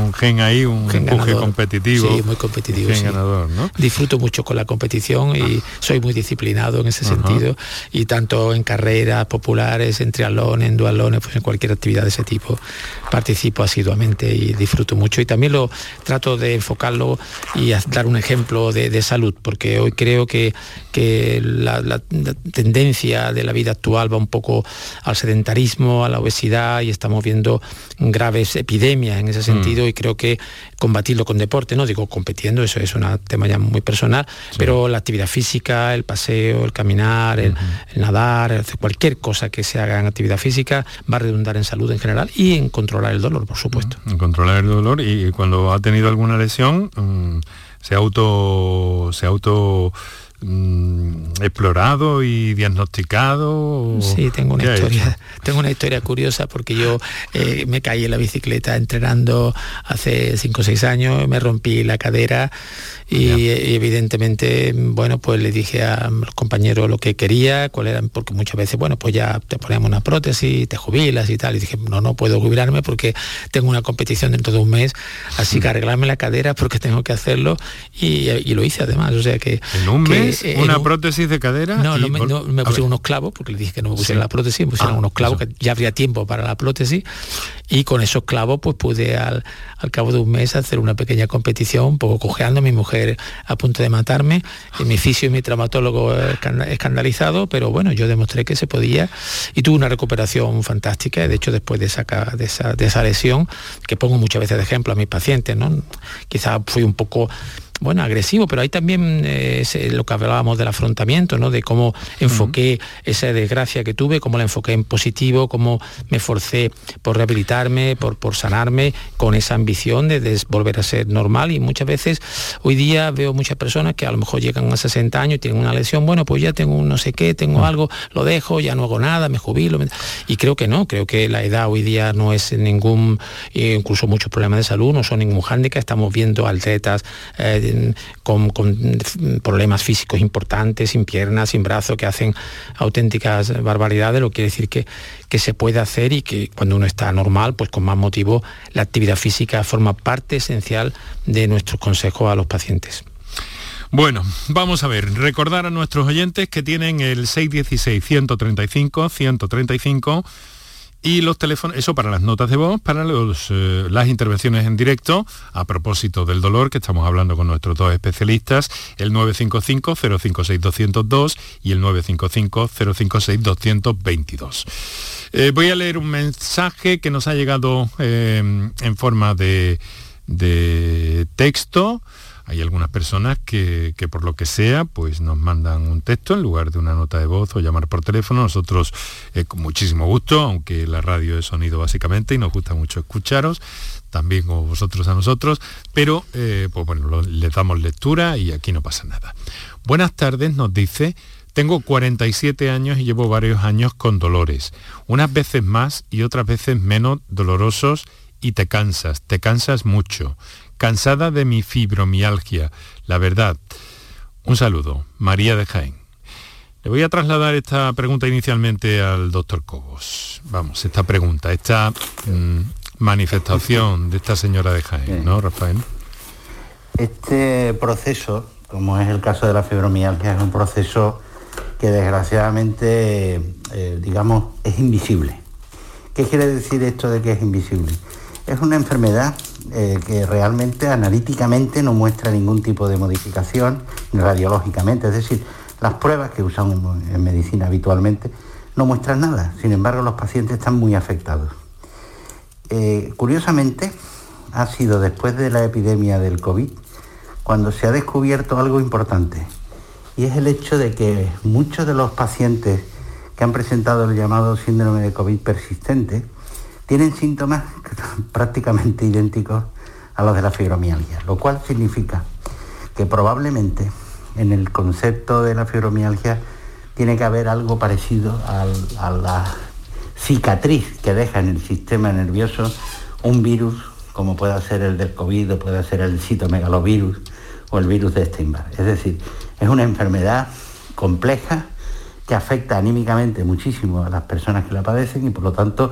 un gen ahí, un gen empuje competitivo. Sí, muy competitivo. ganador, ¿no? Disfruto mucho con la competición y soy muy disciplinado en ese sentido. Y tanto en carreras populares, en triatlón, en dualones, pues en cualquier actividad de ese tipo, participo asiduamente y disfruto mucho. Y también lo trato de enfocarlo y dar un ejemplo de, salud, porque hoy creo que, que la, tendencia de la vida actual va un poco al sedentarismo, a la obesidad y estamos viendo graves epidemias en ese sentido y creo que combatirlo con deporte, no digo compitiendo, eso es un tema ya muy personal, pero la actividad física, el paseo, el caminar, el, nadar, cualquier cosa que se haga en actividad física va a redundar en salud en general y en controlar el dolor, por supuesto. En controlar el dolor y cuando ha tenido alguna lesión, mm, se auto... Se auto Mm, explorado y diagnosticado? Sí, tengo una historia, tengo una historia curiosa porque yo eh, me caí en la bicicleta entrenando hace 5 o 6 años, me rompí la cadera y, evidentemente, bueno, pues le dije a los compañeros lo que quería, cuál eran, porque muchas veces, bueno, pues ya te ponemos una prótesis, te jubilas y tal. Y dije, no, no puedo jubilarme porque tengo una competición dentro de un mes, así que arreglarme la cadera porque tengo que hacerlo y, lo hice además. O sea que. ¿En un mes? ¿Una prótesis de cadera? No, no, me, pusieron unos clavos, porque le dije que no me pusieran la prótesis, me pusieron ah, unos clavos que ya habría tiempo para la prótesis y con esos clavos pues pude al, al cabo de un mes hacer una pequeña competición, un poco cojeando, mi mujer a punto de matarme, y mi fisio y mi traumatólogo escandalizado, pero bueno, yo demostré que se podía y tuve una recuperación fantástica, de hecho después de esa, de esa, lesión, que pongo muchas veces de ejemplo a mis pacientes, ¿no? quizá fui un poco bueno, agresivo, pero hay también eh, lo que hablábamos del afrontamiento, ¿no? De cómo enfoqué esa desgracia que tuve, cómo la enfoqué en positivo, cómo me forcé por rehabilitarme, por, por sanarme, con esa ambición de, volver a ser normal. Y muchas veces hoy día veo muchas personas que a lo mejor llegan a 60 años y tienen una lesión, bueno, pues ya tengo un no sé qué, tengo algo, lo dejo, ya no hago nada, me jubilo. Y creo que no, creo que la edad hoy día no es ningún, eh, incluso muchos problemas de salud, no son ningún hándicap, estamos viendo atletas eh, con, problemas físicos importantes, sin piernas, sin brazos, que hacen auténticas barbaridades, lo quiere decir que, que se puede hacer y que cuando uno está normal, pues con más motivo, la actividad física forma parte esencial de nuestros consejos a los pacientes. Bueno, vamos a ver, recordar a nuestros oyentes que tienen el 616-135-135 y los teléfonos, eso para las notas de voz, para eh, las intervenciones en directo, a propósito del dolor, que estamos hablando con nuestros dos especialistas, el 955-056-202 y el 955-056-222. Eh, voy a leer un mensaje que nos ha llegado eh, en forma de, de texto hay algunas personas que, por lo que sea, pues nos mandan un texto en lugar de una nota de voz o llamar por teléfono. Nosotros eh, con muchísimo gusto, aunque la radio es sonido básicamente y nos gusta mucho escucharos, también vosotros a nosotros, pero eh, pues bueno, les damos lectura y aquí no pasa nada. Buenas tardes, nos dice, tengo 47 años y llevo varios años con dolores, unas veces más y otras veces menos dolorosos y te cansas, te cansas mucho cansada de mi fibromialgia, la verdad. Un saludo, María de Jaén. Le voy a trasladar esta pregunta inicialmente al doctor Cobos. Vamos, esta pregunta, esta mm, manifestación de esta señora de Jaén, ¿no, Rafael? Este proceso, como es el caso de la fibromialgia, es un proceso que desgraciadamente, eh, digamos, es invisible. ¿Qué quiere decir esto de que es invisible? Es una enfermedad eh, que realmente analíticamente no muestra ningún tipo de modificación, radiológicamente, es decir, las pruebas que usamos en medicina habitualmente no muestran nada, sin embargo los pacientes están muy afectados. Eh, curiosamente, ha sido después de la epidemia del COVID cuando se ha descubierto algo importante, y es el hecho de que muchos de los pacientes que han presentado el llamado síndrome de COVID persistente, tienen síntomas prácticamente idénticos a los de la fibromialgia, lo cual significa que probablemente en el concepto de la fibromialgia tiene que haber algo parecido a la cicatriz que deja en el sistema nervioso un virus como pueda ser el del COVID o puede ser el citomegalovirus o el virus de Steinbach. Es decir, es una enfermedad compleja que afecta anímicamente muchísimo a las personas que la padecen y por lo tanto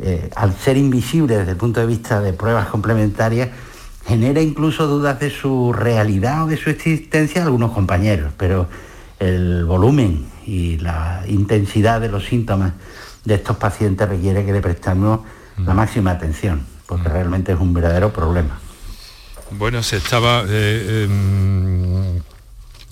eh, al ser invisible desde el punto de vista de pruebas complementarias, genera incluso dudas de su realidad o de su existencia a algunos compañeros, pero el volumen y la intensidad de los síntomas de estos pacientes requiere que le prestemos la mm. máxima atención, porque mm. realmente es un verdadero problema. Bueno, se estaba eh, em,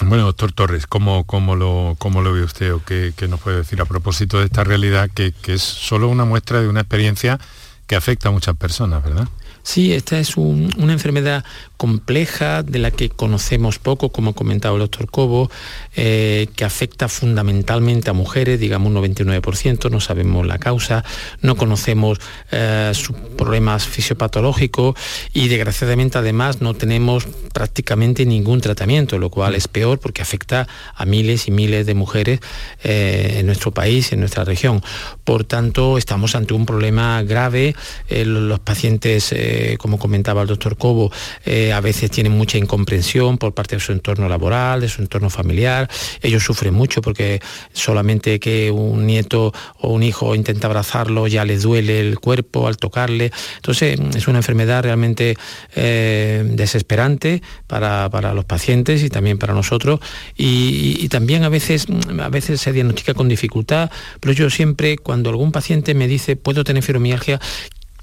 bueno, doctor Torres, ¿cómo, cómo, lo, cómo lo ve usted o qué, nos puede decir a propósito de esta realidad que, que es solo una muestra de una experiencia que afecta a muchas personas, ¿verdad? Sí, esta es una enfermedad compleja de la que conocemos poco, como ha comentado el doctor Cobo, eh, que afecta fundamentalmente a mujeres, digamos un 99%, no sabemos la causa, no conocemos eh, sus problemas fisiopatológicos y desgraciadamente además no tenemos prácticamente ningún tratamiento, lo cual es peor porque afecta a miles y miles de mujeres eh, en nuestro país, en nuestra región. Por tanto, estamos ante un problema grave, los pacientes eh, como comentaba el doctor Cobo, eh, a veces tienen mucha incomprensión por parte de su entorno laboral, de su entorno familiar. Ellos sufren mucho porque solamente que un nieto o un hijo intenta abrazarlo ya les duele el cuerpo al tocarle. Entonces es una enfermedad realmente eh, desesperante para, los pacientes y también para nosotros. Y, también a veces, a veces se diagnostica con dificultad, pero yo siempre cuando algún paciente me dice puedo tener fibromialgia,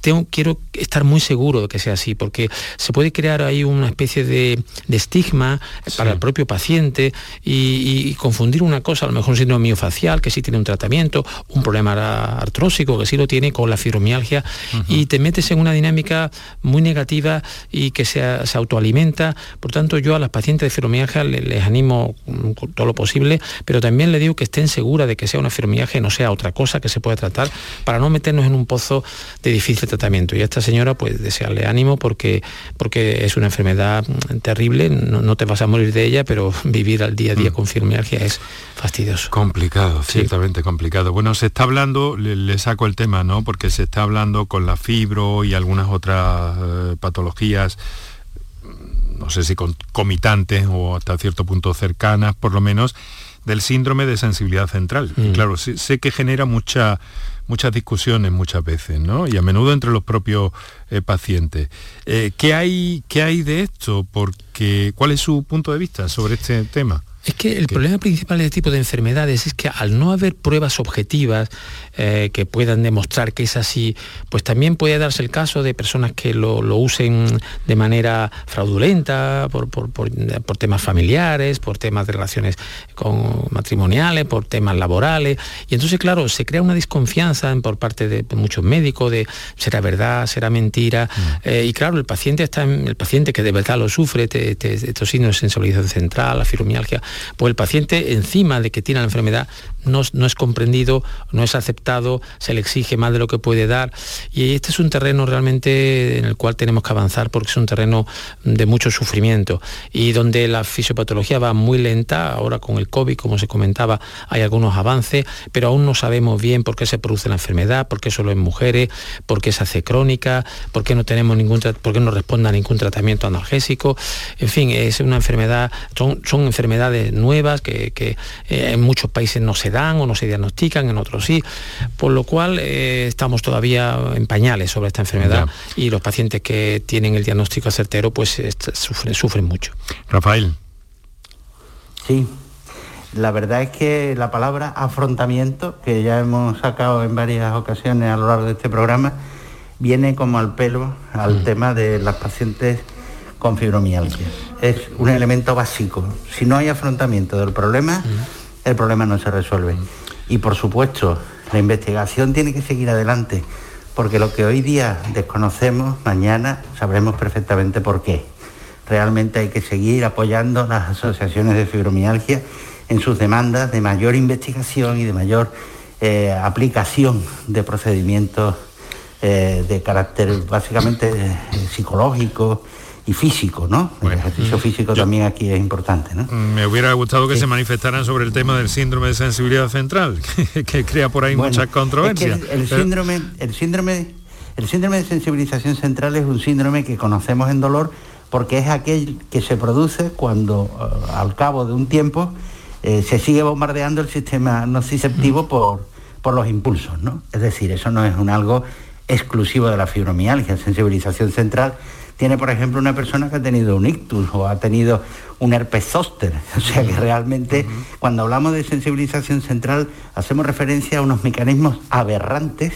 tengo, quiero estar muy seguro de que sea así, porque se puede crear ahí una especie de, estigma para el propio paciente y, confundir una cosa, a lo mejor un síndrome miofacial, que sí tiene un tratamiento, un problema artrósico, que sí lo tiene, con la fibromialgia, y te metes en una dinámica muy negativa y que se, autoalimenta. Por tanto, yo a las pacientes de fibromialgia les, animo todo lo posible, pero también le digo que estén seguras de que sea una fibromialgia y no sea otra cosa que se pueda tratar, para no meternos en un pozo de difícil tratamiento. Y a esta señora, pues desearle ánimo porque, porque es una enfermedad terrible, no, te vas a morir de ella, pero vivir al día a día mm. con fibromialgia es fastidioso. Complicado, ciertamente complicado. Bueno, se está hablando, le, saco el tema, ¿no? Porque se está hablando con la fibro y algunas otras eh, patologías no sé si comitantes o hasta cierto punto cercanas, por lo menos, del síndrome de sensibilidad central. Mm. claro, sé, que genera mucha, muchas discusiones muchas veces, ¿no? Y a menudo entre los propios eh, pacientes. Eh, ¿qué, hay, ¿Qué hay de esto? Porque, ¿Cuál es su punto de vista sobre este tema? Es que el problema principal de este tipo de enfermedades es que al no haber pruebas objetivas eh, que puedan demostrar que es así, pues también puede darse el caso de personas que lo, usen de manera fraudulenta, por, temas familiares, por temas de relaciones con matrimoniales, por temas laborales. Y entonces, claro, se crea una desconfianza por parte de muchos médicos de será verdad, será mentira. Mm. Eh, y claro, el paciente está el paciente que de verdad lo sufre, estos signos de sensibilización central, la fibromialgia, pues el paciente encima de que tiene la enfermedad no, es comprendido, no es aceptado, se le exige más de lo que puede dar. Y este es un terreno realmente en el cual tenemos que avanzar porque es un terreno de mucho sufrimiento. Y donde la fisiopatología va muy lenta, ahora con el COVID, como se comentaba, hay algunos avances, pero aún no sabemos bien por qué se produce la enfermedad, por qué solo en mujeres, por qué se hace crónica, por qué no tenemos ningún por qué no responde a ningún tratamiento analgésico, en fin, es una enfermedad, son, son enfermedades nuevas que, eh, en muchos países no se dan o no se diagnostican, en otros sí, por lo cual eh, estamos todavía en pañales sobre esta enfermedad y los pacientes que tienen el diagnóstico certero pues sufren, sufren mucho. Rafael. Sí, la verdad es que la palabra afrontamiento, que ya hemos sacado en varias ocasiones a lo largo de este programa, viene como al pelo al mm. tema de las pacientes con fibromialgia. Es un elemento básico. Si no hay afrontamiento del problema, el problema no se resuelve. Y por supuesto, la investigación tiene que seguir adelante, porque lo que hoy día desconocemos, mañana sabremos perfectamente por qué. Realmente hay que seguir apoyando las asociaciones de fibromialgia en sus demandas de mayor investigación y de mayor eh, aplicación de procedimientos eh, de carácter básicamente eh, psicológico, y físico, ¿no? el ejercicio mm, físico también aquí es importante, ¿no? Me hubiera gustado que se manifestaran sobre el tema del síndrome de sensibilidad central, que, crea por ahí muchas controversias. el, síndrome, el síndrome, el síndrome de sensibilización central es un síndrome que conocemos en dolor porque es aquel que se produce cuando eh, al cabo de un tiempo eh, se sigue bombardeando el sistema nociceptivo por, por los impulsos, ¿no? Es decir, eso no es un algo exclusivo de la fibromialgia, sensibilización central tiene, por ejemplo, una persona que ha tenido un ictus o ha tenido un herpes zóster. O sea que realmente cuando hablamos de sensibilización central hacemos referencia a unos mecanismos aberrantes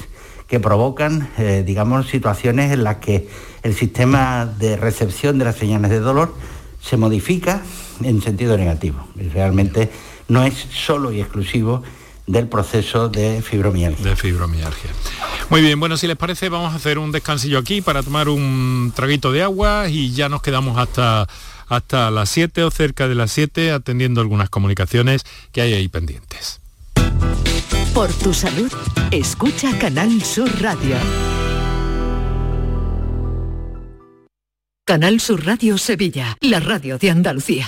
que provocan, eh, digamos, situaciones en las que el sistema de recepción de las señales de dolor se modifica en sentido negativo. Y realmente no es solo y exclusivo del proceso de fibromialgia. De fibromialgia. Muy bien, bueno, si les parece vamos a hacer un descansillo aquí para tomar un traguito de agua y ya nos quedamos hasta, hasta las 7 o cerca de las 7 atendiendo algunas comunicaciones que hay ahí pendientes. Por tu salud, escucha Canal Sur Radio. Canal Sur Radio Sevilla, la radio de Andalucía.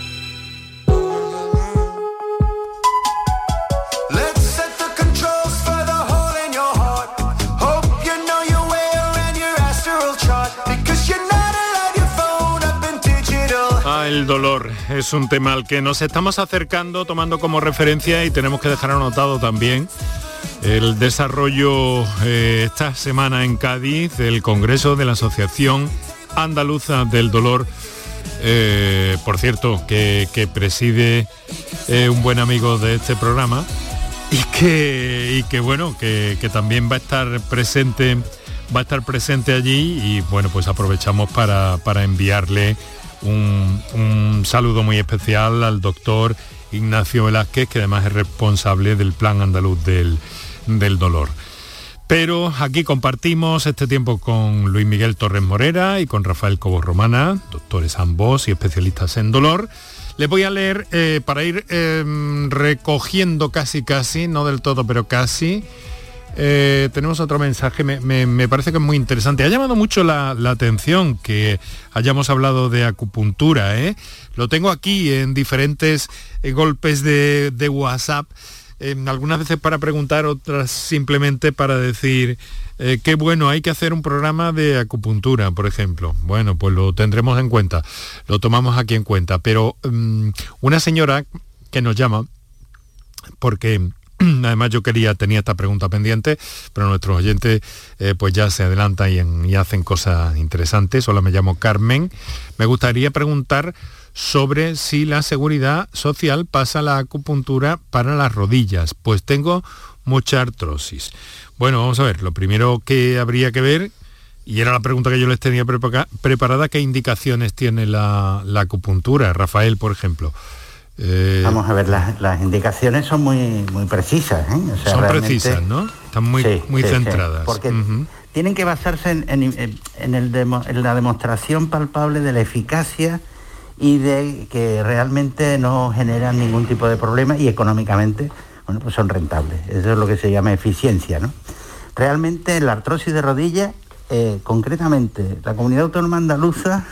El dolor. Es un tema al que nos estamos acercando tomando como referencia y tenemos que dejar anotado también el desarrollo eh, esta semana en Cádiz del Congreso de la Asociación Andaluza del Dolor, eh, por cierto, que, preside eh, un buen amigo de este programa y que, y que bueno, que, también va a estar presente va a estar presente allí y bueno pues aprovechamos para enviarle un, saludo muy especial al doctor Ignacio Velázquez, que además es responsable del Plan Andaluz del, del Dolor. Pero aquí compartimos este tiempo con Luis Miguel Torres Morera y con Rafael Cobos Romana, doctores ambos y especialistas en dolor. Les voy a leer eh, para ir eh, recogiendo casi casi, no del todo, pero casi, eh, tenemos otro mensaje, me, parece que es muy interesante. Ha llamado mucho la, atención que hayamos hablado de acupuntura. ¿eh? Lo tengo aquí en diferentes eh, golpes de, de WhatsApp, eh, algunas veces para preguntar, otras simplemente para decir, eh, qué bueno, hay que hacer un programa de acupuntura, por ejemplo. Bueno, pues lo tendremos en cuenta, lo tomamos aquí en cuenta. Pero mm, una señora que nos llama, porque además yo quería, tenía esta pregunta pendiente, pero nuestros oyentes eh, pues ya se adelantan y, en- y hacen cosas interesantes. Hola, me llamo Carmen. Me gustaría preguntar sobre si la seguridad social pasa la acupuntura para las rodillas, pues tengo mucha artrosis. Bueno, vamos a ver, lo primero que habría que ver, y era la pregunta que yo les tenía prepa- preparada, ¿qué indicaciones tiene la acupuntura? Rafael, por ejemplo. Eh, Vamos a ver, las, las indicaciones son muy, muy precisas. ¿eh? O sea, son precisas, ¿no? Están muy, Sí, muy sí, sí, centradas. porque tienen que basarse en, en- en el demo- en la demostración palpable de la eficacia y de que realmente no generan ningún tipo de problema y económicamente bueno, pues son rentables. Eso es lo que se llama eficiencia. ¿no? Realmente la artrosis de rodilla, eh, concretamente la comunidad autónoma andaluza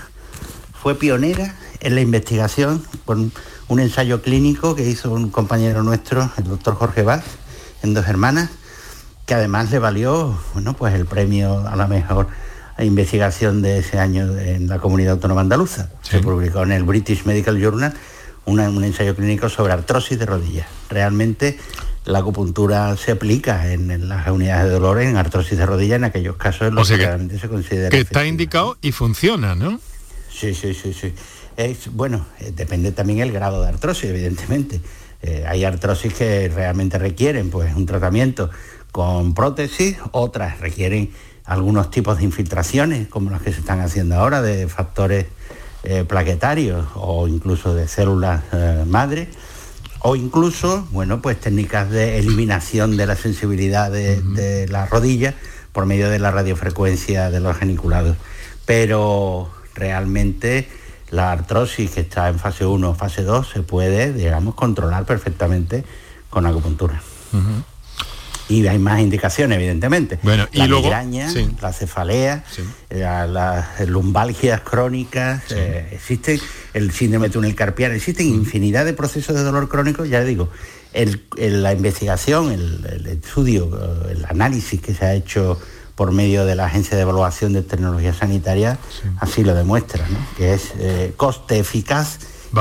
fue pionera en la investigación con un ensayo clínico que hizo un compañero nuestro, el doctor Jorge Vaz, en dos hermanas, que además le valió bueno, pues el premio a la mejor investigación de ese año en la comunidad autónoma andaluza. Se publicó en el British Medical Journal una- un ensayo clínico sobre artrosis de rodillas. Realmente la acupuntura se aplica en, en las unidades de dolor en artrosis de rodilla en aquellos casos en los O sea que, que- realmente se considera Que está indicado y funciona, ¿no? Sí, sí, sí, sí. Es, bueno, eh, depende también el grado de artrosis, evidentemente. Eh, hay artrosis que realmente requieren pues, un tratamiento con prótesis, otras requieren algunos tipos de infiltraciones, como las que se están haciendo ahora, de factores eh, plaquetarios o incluso de células eh, madre, o incluso, bueno, pues técnicas de eliminación de la sensibilidad de, de la rodilla por medio de la radiofrecuencia de los geniculados. Pero realmente la artrosis que está en fase 1 o fase 2 se puede, digamos, controlar perfectamente con acupuntura. Y hay más indicaciones, evidentemente. Bueno, y la luego- migraña, sí. la cefalea, la- las lumbalgias crónicas, eh, existe el síndrome de túnel carpiano, existen infinidad de procesos de dolor crónico, ya digo, el- el- la investigación, el, el estudio, eh, el análisis que se ha hecho por medio de la Agencia de Evaluación de Tecnología Sanitaria, así lo demuestra, ¿no? que es eh, coste eficaz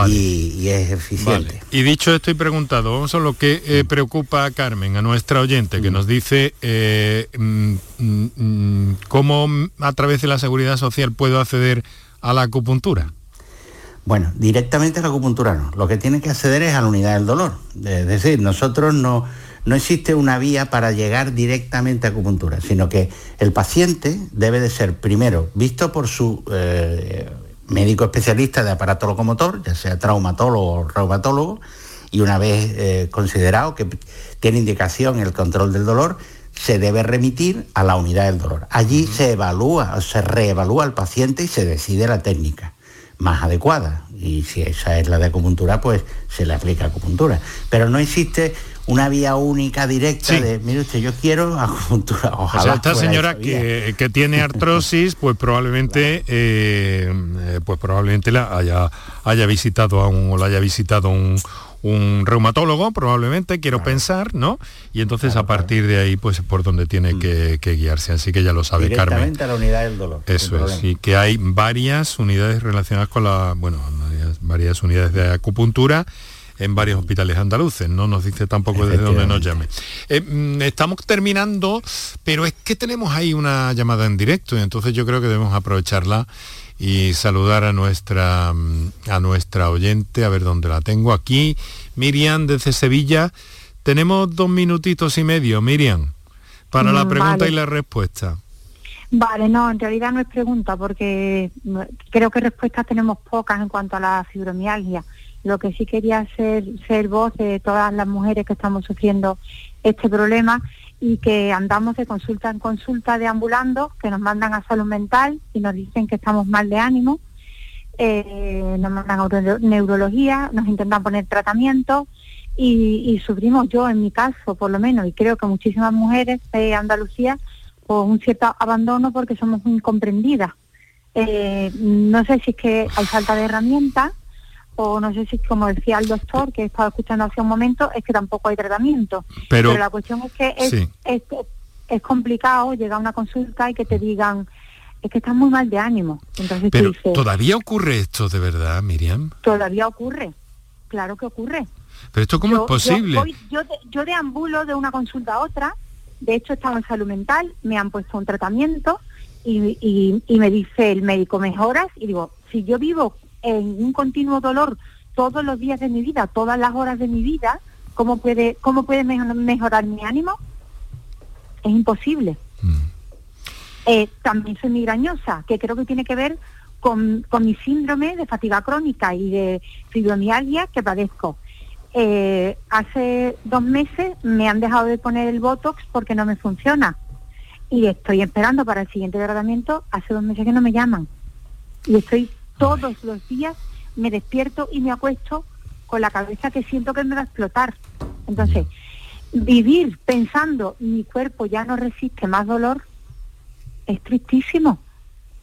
y, es eficiente. Vale. Y dicho esto y preguntado, vamos a lo que eh, preocupa a Carmen, a nuestra oyente, que nos dice eh, mm, mm, cómo a través de la seguridad social puedo acceder a la acupuntura. Bueno, directamente a la acupuntura no. Lo que tiene que acceder es a la unidad del dolor. Es decir, nosotros no, no existe una vía para llegar directamente a acupuntura, sino que el paciente debe de ser primero visto por su eh, médico especialista de aparato locomotor, ya sea traumatólogo o reumatólogo, y una vez eh, considerado que tiene indicación el control del dolor, se debe remitir a la unidad del dolor. Allí se evalúa, se reevalúa al paciente y se decide la técnica más adecuada. Y si esa es la de acupuntura, pues se le aplica acupuntura. Pero no existe una vía única directa de, mire usted, yo quiero acupuntura. Ojalá. O sea, esta señora que, tiene artrosis, pues probablemente, eh, eh, pues probablemente la haya, haya visitado a un, o la haya visitado un, un reumatólogo, probablemente, quiero pensar, ¿no? Y entonces a partir de ahí, pues por donde tiene mm. que, guiarse. Así que ya lo sabe Carmen. a la unidad del dolor. Eso es, y que hay varias unidades relacionadas con la, bueno, varias, unidades de acupuntura en varios hospitales andaluces, no nos dice tampoco desde dónde nos llame. Eh, mm, estamos terminando, pero es que tenemos ahí una llamada en directo y entonces yo creo que debemos aprovecharla y saludar a nuestra, mm, a nuestra oyente, a ver dónde la tengo aquí. Miriam desde Sevilla. Tenemos dos minutitos y medio, Miriam, para la mm, pregunta y la respuesta. Vale, no, en realidad no es pregunta porque creo que respuestas tenemos pocas en cuanto a la fibromialgia. Lo que sí quería ser, ser voz de todas las mujeres que estamos sufriendo este problema y que andamos de consulta en consulta deambulando, que nos mandan a salud mental y nos dicen que estamos mal de ánimo, eh, nos mandan a neurología, nos intentan poner tratamiento y, sufrimos yo en mi caso por lo menos y creo que muchísimas mujeres de Andalucía con un cierto abandono porque somos incomprendidas. Eh, no sé si es que hay falta de herramientas o no sé si, como decía el doctor, que he estado escuchando hace un momento, es que tampoco hay tratamiento. Pero, la cuestión es que es, es, complicado llegar a una consulta y que te digan, es que estás muy mal de ánimo. Entonces Pero ¿todavía ocurre esto de verdad, Miriam? Todavía ocurre, claro que ocurre. ¿Pero esto cómo es posible? Yo, yo, deambulo de una consulta a otra, de hecho estaba en salud mental, me han puesto un tratamiento y, y, y me dice el médico, mejoras, y digo, si yo vivo en un continuo dolor todos los días de mi vida, todas las horas de mi vida, ¿cómo puede, cómo puede mejorar mi ánimo? Es imposible. Mm. Eh, también soy migrañosa, que creo que tiene que ver con, mi síndrome de fatiga crónica y de fibromialgia que padezco. Eh, hace dos meses me han dejado de poner el Botox porque no me funciona. Y estoy esperando para el siguiente tratamiento, hace dos meses que no me llaman. Y estoy todos los días me despierto y me acuesto con la cabeza que siento que me va a explotar. Entonces, vivir pensando mi cuerpo ya no resiste más dolor es tristísimo.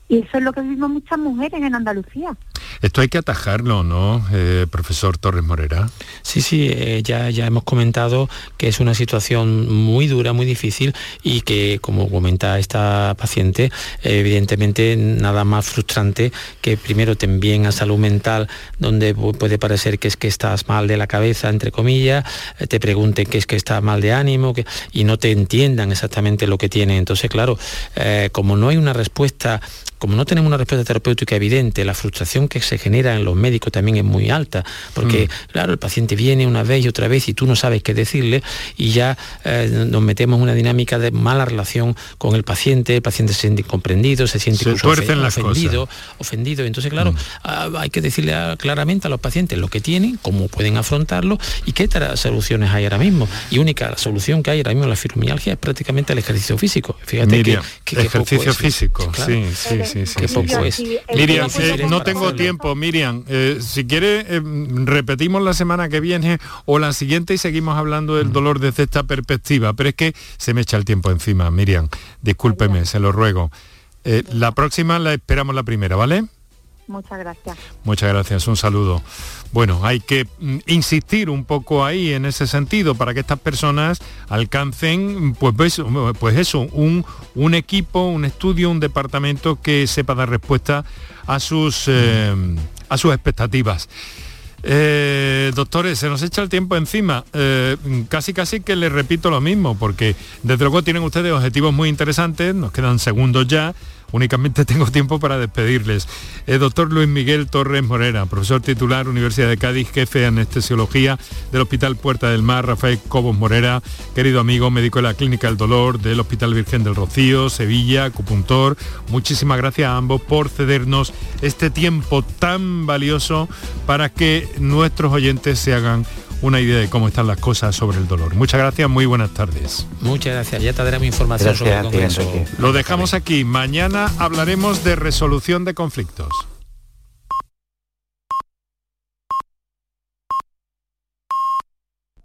Y eso es lo que vivimos muchas mujeres en Andalucía. Esto hay que atajarlo, ¿no, eh, profesor Torres Morera? Sí, sí, eh, ya, ya hemos comentado que es una situación muy dura, muy difícil y que, como comenta esta paciente, evidentemente nada más frustrante que primero te envíen a salud mental, donde puede parecer que es que estás mal de la cabeza, entre comillas, eh, te pregunten que es que estás mal de ánimo que, y no te entiendan exactamente lo que tiene. Entonces, claro, como no hay una respuesta como no tenemos una respuesta terapéutica evidente, la frustración que se genera en los médicos también es muy alta, porque mm. claro, el paciente viene una vez y otra vez y tú no sabes qué decirle y ya eh, nos metemos en una dinámica de mala relación con el paciente, el paciente se siente incomprendido, se siente ofendido, ofendido. Entonces, claro, mm. ah, hay que decirle claramente a los pacientes lo que tienen, cómo pueden afrontarlo y qué soluciones hay ahora mismo. Y única solución que hay ahora mismo en la fibromialgia es prácticamente el ejercicio físico. Fíjate que, ejercicio físico, sí, sí sí, sí, Miriam, no tengo tiempo, Miriam. Eh, si quiere, eh, repetimos la semana que viene o la siguiente y seguimos hablando del mm. dolor desde esta perspectiva. Pero es que se me echa el tiempo encima, Miriam. Discúlpeme, se lo ruego. Eh, la próxima la esperamos la primera, ¿vale? Muchas gracias. Muchas gracias, un saludo. Bueno, hay que mm, insistir un poco ahí en ese sentido para que estas personas alcancen, pues, pues, pues eso, un, equipo, un estudio, un departamento que sepa dar respuesta a sus, eh, a sus expectativas. Eh, doctores, se nos echa el tiempo encima. Eh, casi casi que les repito lo mismo, porque desde luego tienen ustedes objetivos muy interesantes, nos quedan segundos ya únicamente tengo tiempo para despedirles. El doctor Luis Miguel Torres Morera, profesor titular, Universidad de Cádiz, jefe de anestesiología del Hospital Puerta del Mar, Rafael Cobos Morera, querido amigo, médico de la Clínica del Dolor del Hospital Virgen del Rocío, Sevilla, acupuntor. Muchísimas gracias a ambos por cedernos este tiempo tan valioso para que nuestros oyentes se hagan una idea de cómo están las cosas sobre el dolor. Muchas gracias, muy buenas tardes. Muchas gracias, ya te mi información sobre el Congreso. Lo dejamos aquí. Mañana hablaremos de resolución de conflictos.